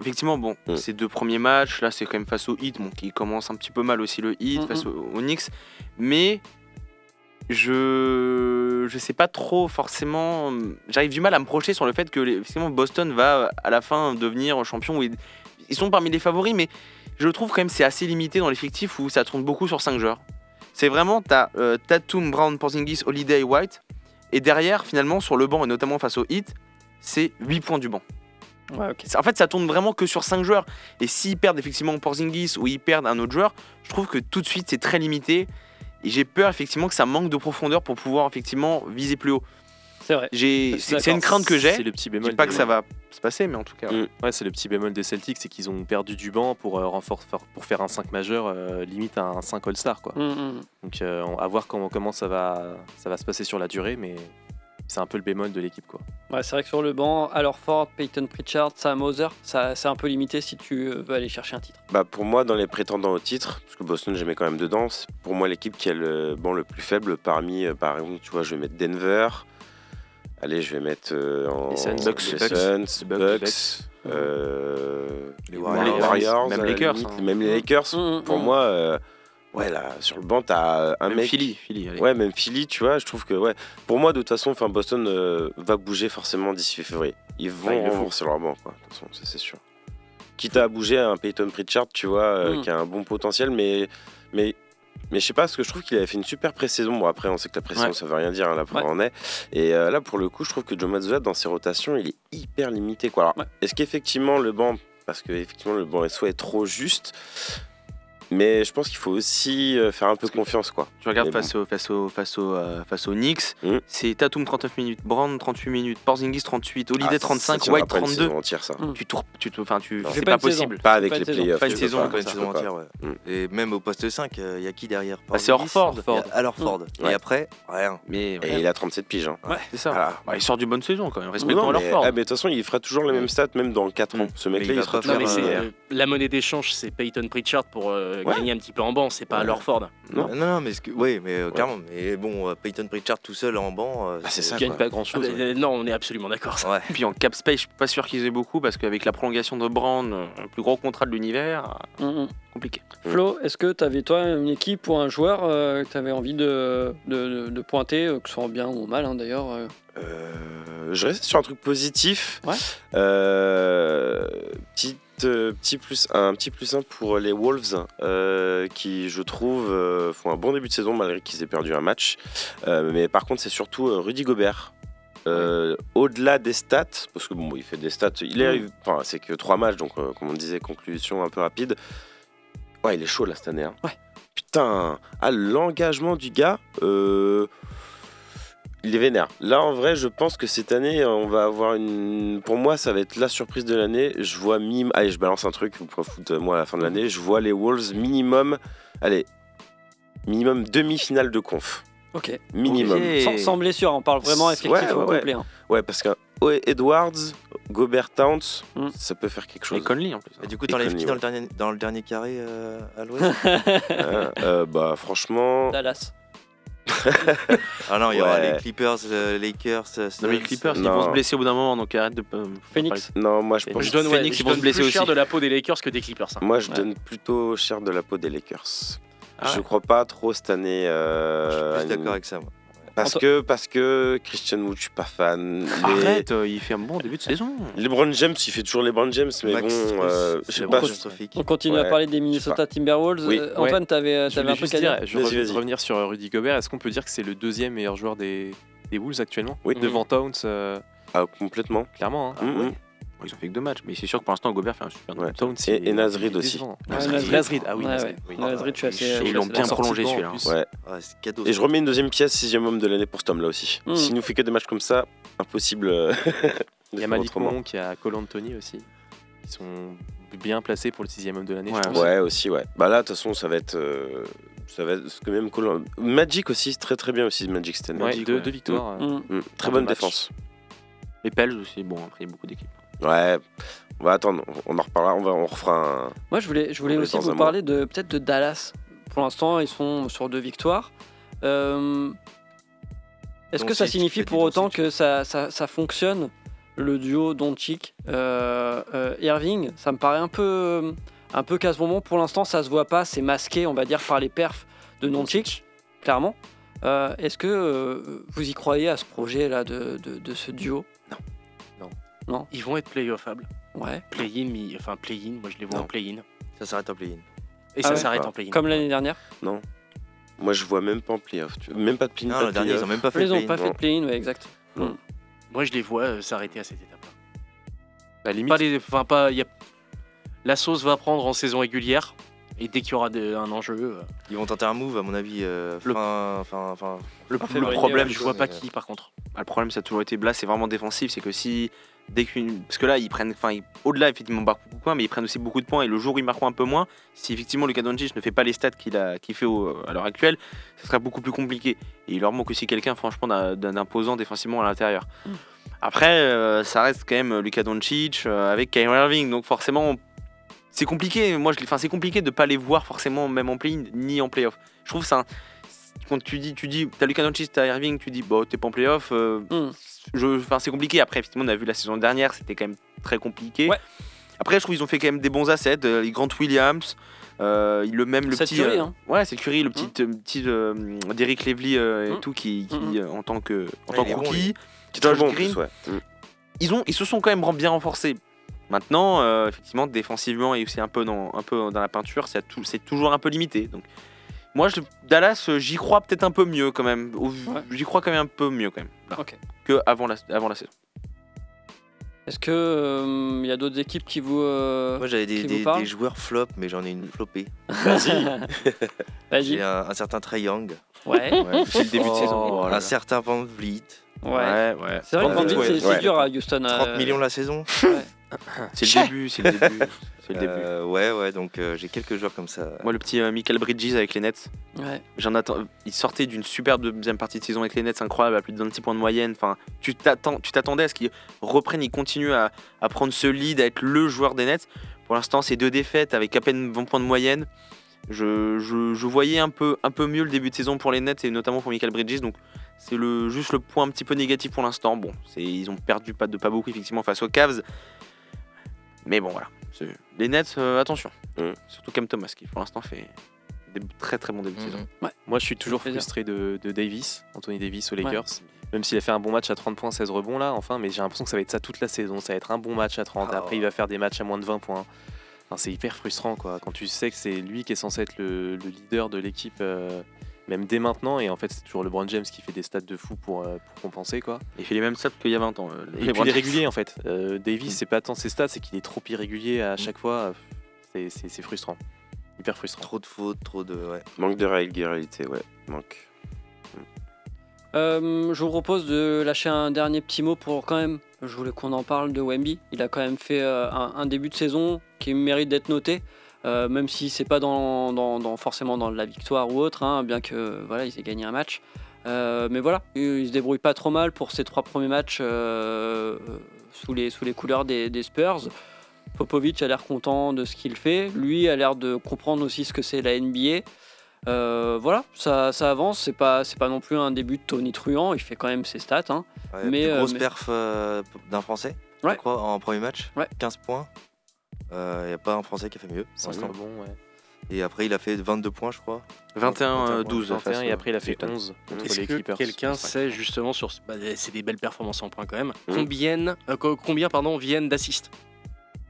effectivement, bon, Mm. ces deux premiers matchs, là, c'est quand même face au Heat, bon, qui commence un petit peu mal aussi le Heat, Mm, face au, au Knicks. Mais je je sais pas trop forcément. J'arrive du mal à me projeter sur le fait que effectivement Boston va à la fin devenir champion. Ils, ils sont parmi les favoris, mais je trouve quand même c'est assez limité dans l'effectif où ça tourne beaucoup sur 5 joueurs. C'est vraiment t'as euh, Tatum, Brown, Porzingis, Holiday, White, et derrière finalement sur le banc et notamment face au Heat, c'est 8 points du banc. Ouais, En fait, ça tourne vraiment que sur 5 joueurs. Et s'ils perdent effectivement Porzingis ou ils perdent un autre joueur, je trouve que tout de suite c'est très limité. Et j'ai peur effectivement que ça manque de profondeur pour pouvoir effectivement viser plus haut. C'est vrai. Je C'est une crainte que j'ai. C'est le petit Je bémol. dis pas que ça va se passer, mais en tout cas. Mm. Ouais, c'est le petit bémol des Celtics, c'est qu'ils ont perdu du banc pour, euh, renforcer, pour faire un 5 majeur, euh, limite un 5 All-Star. Quoi. Mm, mm. Donc euh, à voir comment, comment ça, va, ça va se passer sur la durée, mais c'est un peu le bémol de l'équipe. quoi. Ouais, c'est vrai que sur le banc, alors Ford, Peyton Pritchard, Sam Hauser, ça, c'est un peu limité si tu euh, veux aller chercher un titre. Bah pour moi, dans les prétendants au titre, parce que Boston, j'aimais quand même dedans, c'est pour moi l'équipe qui est le, bon, le plus faible parmi, euh, par exemple, tu vois, je vais mettre Denver. Allez, je vais mettre euh, en Les Suns, les Bucks, Suns, Bucks, Bucks, Bucks, Bucks. euh, Les les Warriors. Warriors, Même Lakers, limite, hein. même les Lakers. Mm, mm, Pour mm. moi, euh, ouais, là, sur le banc, t'as un Même mec. Philly, Philly, allez. Ouais, même Philly, tu vois, je trouve que, ouais, pour moi, de toute façon, enfin, Boston euh, va bouger forcément d'ici février. Ils vont Ouais, ils le leur banc, quoi, de toute façon, ça c'est sûr. Quitte à bouger un Peyton Pritchard, tu vois, euh, Mm. qui a un bon potentiel, mais, mais, mais je sais pas, parce que je trouve qu'il avait fait une super pré-saison. Bon, après, on sait que la pré-saison, Ouais. ça veut rien dire, hein, la preuve Ouais. en est. Et euh, là, pour le coup, je trouve que Joe Mazzulla, dans ses rotations, il est hyper limité, quoi. Alors, Ouais. est-ce qu'effectivement, le banc, parce que effectivement, le banc SO est trop juste, mais je pense qu'il faut aussi euh, faire un peu confiance, quoi. Tu regardes face, au, face, au, face, au, euh, face aux Knicks, Mm. c'est Tatum 39 minutes, Brown 38 minutes, Porzingis 38, Holiday Ah, 35, ça tiendra White pas une 32. saison entière, ça. Mm. Tu tournes, tu te, enfin, tu, c'est pas pas, possible. Pas avec Pas les playoffs. Pas une saison, pas, Pas une saison entière, ouais. Mm. Et même au poste 5, il y a qui derrière Bah, c'est a Alors Ford. Ouais. Et après, rien. Mais Et il a 37 piges. Hein. c'est ça. Voilà. Bah, il sort du bonne saison quand même. Non, Respectons mais, Horford. ah, mais de toute façon, il fera toujours les mêmes stats, même dans 4 ans. Ce mec-là, il sera pas toujours euh, la monnaie d'échange, c'est Peyton Pritchard pour euh, Ouais. gagner un petit peu en banc, c'est pas Ouais. Lorford. Non. Non, non, mais que- oui, mais euh, clairement. Mais bon, euh, Peyton Pritchard tout seul en banc. euh, Ah, c'est ça, Ils gagnent quoi. pas grand chose. non, on est absolument d'accord. Ouais. Puis en cap space, je suis pas sûr qu'ils aient beaucoup parce qu'avec la prolongation de Brown, euh, le plus gros contrat de l'univers, euh, Mm, mm. compliqué. Flo, est-ce que tu avais toi une équipe ou un joueur euh, que tu avais envie de, de, de- de pointer, euh, que ce soit en bien ou mal hein, d'ailleurs euh? Euh, je reste sur un truc positif. Ouais. Euh, petite, euh, petit plus, un petit plus 1 pour les Wolves, euh, qui, je trouve, euh, font un bon début de saison malgré qu'ils aient perdu un match. Mais par contre, c'est surtout Rudy Gobert. Au-delà des stats, parce que bon, il fait des stats, il est, enfin, c'est que trois matchs, donc comme on disait, conclusion un peu rapide. Ouais, il est chaud là cette année. hein. Ouais. Putain, ah, l'engagement du gars, euh, il est vénère. Là, en vrai, je pense que cette année, on va avoir une. Pour moi, ça va être la surprise de l'année. Je vois mime. Allez, je balance un truc, vous pouvez foutre moi à la fin de l'année. Je vois les Wolves minimum. Allez, minimum demi-finale de conf. Ok. Minimum. Sans, sans blessure, on parle vraiment Ouais, effectif ouais, au ouais. complet. hein. Ouais, parce que ouais, Edwards, Gobert Towns, Mm. ça peut faire quelque Et chose. Conley en plus. Et du coup, Et t'enlèves qui dans le dernier, dans le dernier carré euh, à l'ouest Hein, euh, bah, franchement. Dallas. Ah non, il y aura Ouais. les Clippers, euh, Lakers, euh, Non, mais les Clippers, ils Non. vont se blesser au bout d'un moment, donc arrête de. euh, Phoenix. Non, moi, je pense. Je donne, ouais, Phoenix, je ils vont se blesser plus cher aussi. de la peau des Lakers que des Clippers. hein. Moi, je Ouais. donne plutôt cher de la peau des Lakers. Ah je crois pas trop cette année. Je suis euh, plus d'accord avec ça, moi. Parce Anto- que, parce que Christian Wood, je suis pas fan. Arrête, euh, il fait un bon début de saison. LeBron James, il fait toujours LeBron James, mais Max bon, euh, je c'est sais pas. catastrophique. On continue à Ouais, parler des Minnesota Timberwolves. Oui. Euh, Antoine, t'avais Je t'avais voulais un truc à dire je vas-y. revenir sur Rudy Gobert. Est-ce qu'on peut dire que c'est le deuxième meilleur joueur des, des Bulls actuellement Oui. Devant Towns, euh, Ah, complètement. clairement. hein. Mm, mm. Ils ont fait que deux matchs, mais c'est sûr que pour l'instant, Gobert fait un super Ouais. Et- et est aussi. Nasrid. Nasrid, ah oui. Et je suis ils l'ont bien prolongé, celui-là. cadeau. Et je remets une deuxième pièce, sixième homme de l'année pour cet homme-là aussi. Mm. S'il nous fait que des matchs comme ça, impossible. euh, Il y a Malik. Monk, il y a Cole Anthony aussi. Ils sont bien placés pour le sixième homme de l'année. Ouais. Ouais, aussi, ouais. Bah là, de toute façon, ça va être. euh, ça va être même cool. Magic aussi, très très bien aussi, Magic Stanley. Ouais, deux, ouais. deux victoires. euh. Mm. Mm, Très bonne défense. Les Pels aussi, bon, après, il y a beaucoup d'équipes. Ouais. On va attendre, on en reparlera, on, va, on refera un. Moi, je voulais, je voulais aussi vous parler de peut-être de Dallas. Pour l'instant, ils sont sur deux victoires. Euh, Est-ce que ça signifie pour autant que ça, ça, ça fonctionne le duo Doncic euh, euh, Irving? Ça me paraît un peu un peu qu'à ce moment, pour l'instant, ça se voit pas. C'est masqué, on va dire, par les perfs de Doncic, clairement. Est-ce que vous y croyez à ce projet là de, de, de ce duo? Ils vont être playoffables. Ouais. Play-in, enfin play-in, moi je les vois Non. en play-in. Ça s'arrête en play-in. Et Ah ça ouais. s'arrête Ah. en play-in. Comme l'année dernière. Non. Moi, je vois même pas en playoff. tu vois. Même pas de play Non, le dernier, ils ont même pas fait Ils le n'ont play-in. pas fait non. de play-in, ouais, exact. Moi je les vois euh, s'arrêter à cette étape-là. Bah, limite, Pas les, enfin pas, il y a, la sauce va prendre en saison régulière et dès qu'il y aura de- un enjeu, euh, Ils vont tenter un move, à mon avis, euh, Le- fin, fin, fin. le, Fin le février, problème, je vois pas qui par contre. Ah, le problème, ça a toujours été là, c'est vraiment défensif. C'est que si, dès qu'une. Parce que là, ils prennent. Enfin, au-delà, effectivement, ils marquent beaucoup de points, mais ils prennent aussi beaucoup de points. Et le jour où ils marqueront un peu moins, si effectivement Luka Doncic ne fait pas les stats qu'il a, fait au- à l'heure actuelle, ce sera beaucoup plus compliqué. Et il leur manque aussi quelqu'un, franchement, d'un imposant défensivement à l'intérieur. Après, euh, ça reste quand même Luka Doncic euh, avec Kyrie Irving. Donc, forcément, c'est compliqué. Moi, je, enfin, c'est compliqué de pas les voir forcément, même en play-in ni en play-off. Je trouve ça. Quand tu dis, tu dis, t'as Luka Doncic, t'as Irving, tu dis, bon, t'es pas en play-off. euh, Mm. enfin, c'est compliqué. Après, effectivement, on a vu la saison dernière, c'était quand même très compliqué. Ouais. Après, je trouve qu'ils ont fait quand même des bons assets. euh, les Grant Williams, euh, le même le petit. Curry, euh, hein. Ouais, c'est Curry, le petit, euh, petit euh, Derrick Lively euh, et Mm. tout qui, qui, Mm, euh, en tant que, en Ouais, tant que rookie. Josh Green. plus, ouais. Mm. Ils ont, ils se sont quand même bien renforcés. Maintenant, euh, effectivement, défensivement et aussi un peu dans, un peu dans la peinture, c'est tout- c'est toujours un peu limité. Donc, moi, je, Dallas, euh, j'y crois peut-être un peu mieux quand même. Ouais. J'y crois quand même un peu mieux quand même là, Ok. que avant la, avant la saison. Est-ce que euh, il y a d'autres équipes qui vous euh, Moi, j'avais des, joueurs flop, mais j'en ai une flopée. Vas-y. J'ai un, un certain Trey Young, Ouais. Ouais, c'est le début de Oh, saison. voilà. un certain Van Vliet, Ouais. Ouais, ouais. C'est vrai que Ouais, Van Vliet, ouais, c'est c'est ouais. dur à Houston. 30 euh, millions la saison. C'est le début, c'est le début. C'est le début. Euh, ouais, ouais, donc euh, j'ai quelques joueurs comme ça. Moi, le petit euh, Michael Bridges avec les Nets, Ouais. J'en attends. Il sortait d'une superbe deuxième partie de saison avec les Nets, incroyable, à plus de 26 points de moyenne. Enfin, tu t'attends, tu t'attendais à ce qu'il reprenne, il continue à, à prendre ce lead, à être le joueur des Nets. Pour l'instant, c'est deux défaites avec à peine 20 points de moyenne. Je, je- je voyais un peu, un peu mieux le début de saison pour les Nets et notamment pour Michael Bridges. Donc, c'est le, juste le point un petit peu négatif pour l'instant. Bon, c'est, ils ont perdu pas de pas beaucoup effectivement face aux Cavs. Mais bon, voilà. C'est- Les Nets, euh, attention. Mm. Surtout Cam Thomas qui pour l'instant fait des très très bons débuts de saison. Mhm. Moi, je suis toujours frustré de, de Davis, Anthony Davis aux Ouais. Lakers. Même s'il a fait un bon match à 30 points, 16 rebonds là, enfin, mais j'ai l'impression que ça va être ça toute la saison. Ça va être un bon match à 30. Ah. Après, il va faire des matchs à moins de 20 points. Enfin, c'est hyper frustrant quoi. Quand tu sais que c'est lui qui est censé être le, le leader de l'équipe, euh, même dès maintenant, et en fait, c'est toujours LeBron James qui fait des stats de fou pour, euh, pour compenser quoi. Il fait les mêmes stats qu'il y a 20 ans. euh, Et les puis il est régulier en fait. Euh, Davis, c'est pas tant ses stats, c'est qu'il est trop irrégulier à chaque fois. C'est- C'est c'est frustrant. Hyper frustrant. Trop de fautes, trop de. Ouais. Manque de régularité, ouais. Manque. Euh, je vous propose de lâcher un dernier petit mot pour quand même. Je voulais qu'on en parle de Wemby. Il a quand même fait euh, un, un début de saison qui mérite d'être noté, euh, même si c'est pas dans, dans- dans- forcément dans la victoire ou autre, hein, bien que voilà ils aient gagné un match. Euh, mais voilà, il, il se débrouille pas trop mal pour ses trois premiers matchs euh, sous, les, sous les couleurs des, des Spurs. Popovic a l'air content de ce qu'il fait. Lui a l'air de comprendre aussi ce que c'est la NBA. Euh, voilà, ça, ça avance. C'est pas, c'est pas non plus un début de Tony Truant. Il fait quand même ses stats. hein. Ouais, Mais, plus grosse mais- perf d'un Français, Ouais. en premier match. Ouais. 15 points. Il n'y a pas un Français qui a fait mieux C'est l'instant. bon, ouais. Et après, il a fait 22 points, je crois. 21, 12 21 face et après il a fait Houston. 11 contre Est-ce les que quelqu'un sait justement sur bah, c'est des belles performances en points quand même. Mm. Combien euh, co- combien pardon viennent d'assists?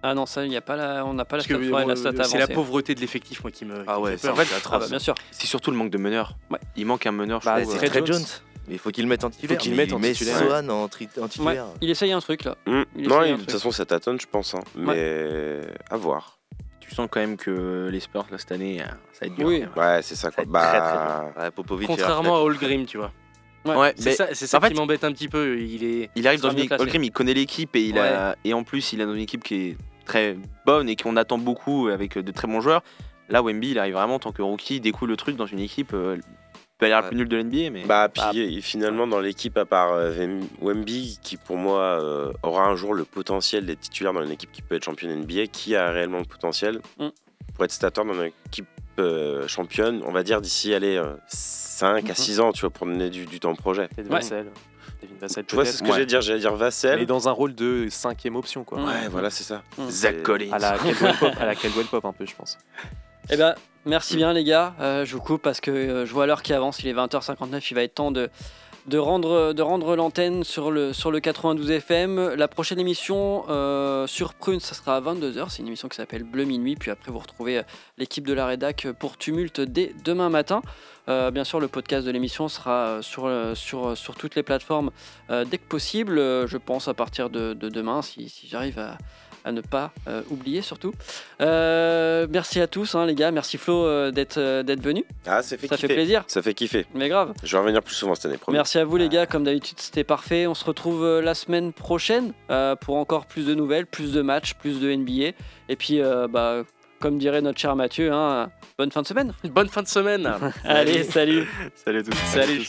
Ah non, ça, y a pas la, on n'a pas la stat, faudrait euh, la stat c'est la pauvreté de l'effectif moi qui me qui Ah me ouais, c'est fait, Ah bah, bien sûr. C'est surtout le manque de meneur. Ouais. Il manque un meneur, je Bah, trouve. c'est euh, Trey Jones. Mais il faut qu'il le mette en titulaire. qu'il le mais mette en titulaire. Swan en, tri- en Ouais, titulaire. il essaye un truc là. Il Non, il- de toute façon, ça tâtonne, je pense. hein. Mais à voir. Tu sens quand même que les Spurs, là, cette année, euh, ça va être dur. Oui. Ouais, c'est ça quoi. Ça va être très, très Bah, Ouais, Popovic, Contrairement à Holgrim, tu vois. Ouais, C'est mais ça, c'est ça en fait- qui m'embête un petit peu. Il est il arrive dans une équipe. il connaît l'équipe et, il a... et en plus, il est dans une équipe qui est très bonne et qu'on attend beaucoup avec de très bons joueurs. Là, Wemby, il arrive vraiment en tant que rookie, il découle le truc dans une équipe. euh, peut aller la Ouais. plus nulle de l'NBA, mais. bah, puis finalement, dans l'équipe, à part euh, Wem- Wemby, qui pour moi euh, aura un jour le potentiel d'être titulaire dans une équipe qui peut être championne NBA, qui a réellement le potentiel Mm. pour être starter dans une équipe euh, championne, on va dire d'ici aller 5 Mhm. à 6 ans, tu vois, pour donner du, du temps au projet. Ouais. Devin Vassell Tu vois, c'est ce que peut-être. j'allais dire, j'allais dire Vassell. Mais dans un rôle de cinquième option quoi. Ouais, voilà, c'est ça. Mm. Zach Collins. À la Caldwell Pop, à la Caldwell Pop un peu je pense. Eh ben, merci bien les gars. Euh, je vous coupe parce que euh, je vois l'heure qui avance. Il est 20h59. Il va être temps de, de rendre, de rendre l'antenne sur le, sur le 92 FM. La prochaine émission euh, sur Prune, ça sera à 22h. C'est une émission qui s'appelle Bleu Minuit. Puis après, vous retrouvez l'équipe de la rédac pour Tumulte dès demain matin. Bien sûr, le podcast de l'émission sera sur, sur, sur toutes les plateformes dès que possible. Je pense à partir de, de demain, si, si j'arrive à, à ne pas euh, oublier surtout. Euh, merci à tous, hein, les gars. Merci Flo euh, d'être euh, d'être venu. Ah, ça fait Ça kiffer. fait plaisir. Ça fait kiffer. Mais grave. Je vais revenir plus souvent cette année, promis. Merci à vous, les gars. Comme d'habitude, c'était parfait. On se retrouve euh, la semaine prochaine euh, pour encore plus de nouvelles, plus de matchs, plus de NBA. Et puis, euh, bah, comme dirait notre cher Mathieu, hein, bonne fin de semaine. bonne fin de semaine. Allez, salut. Salut à tous. Salut.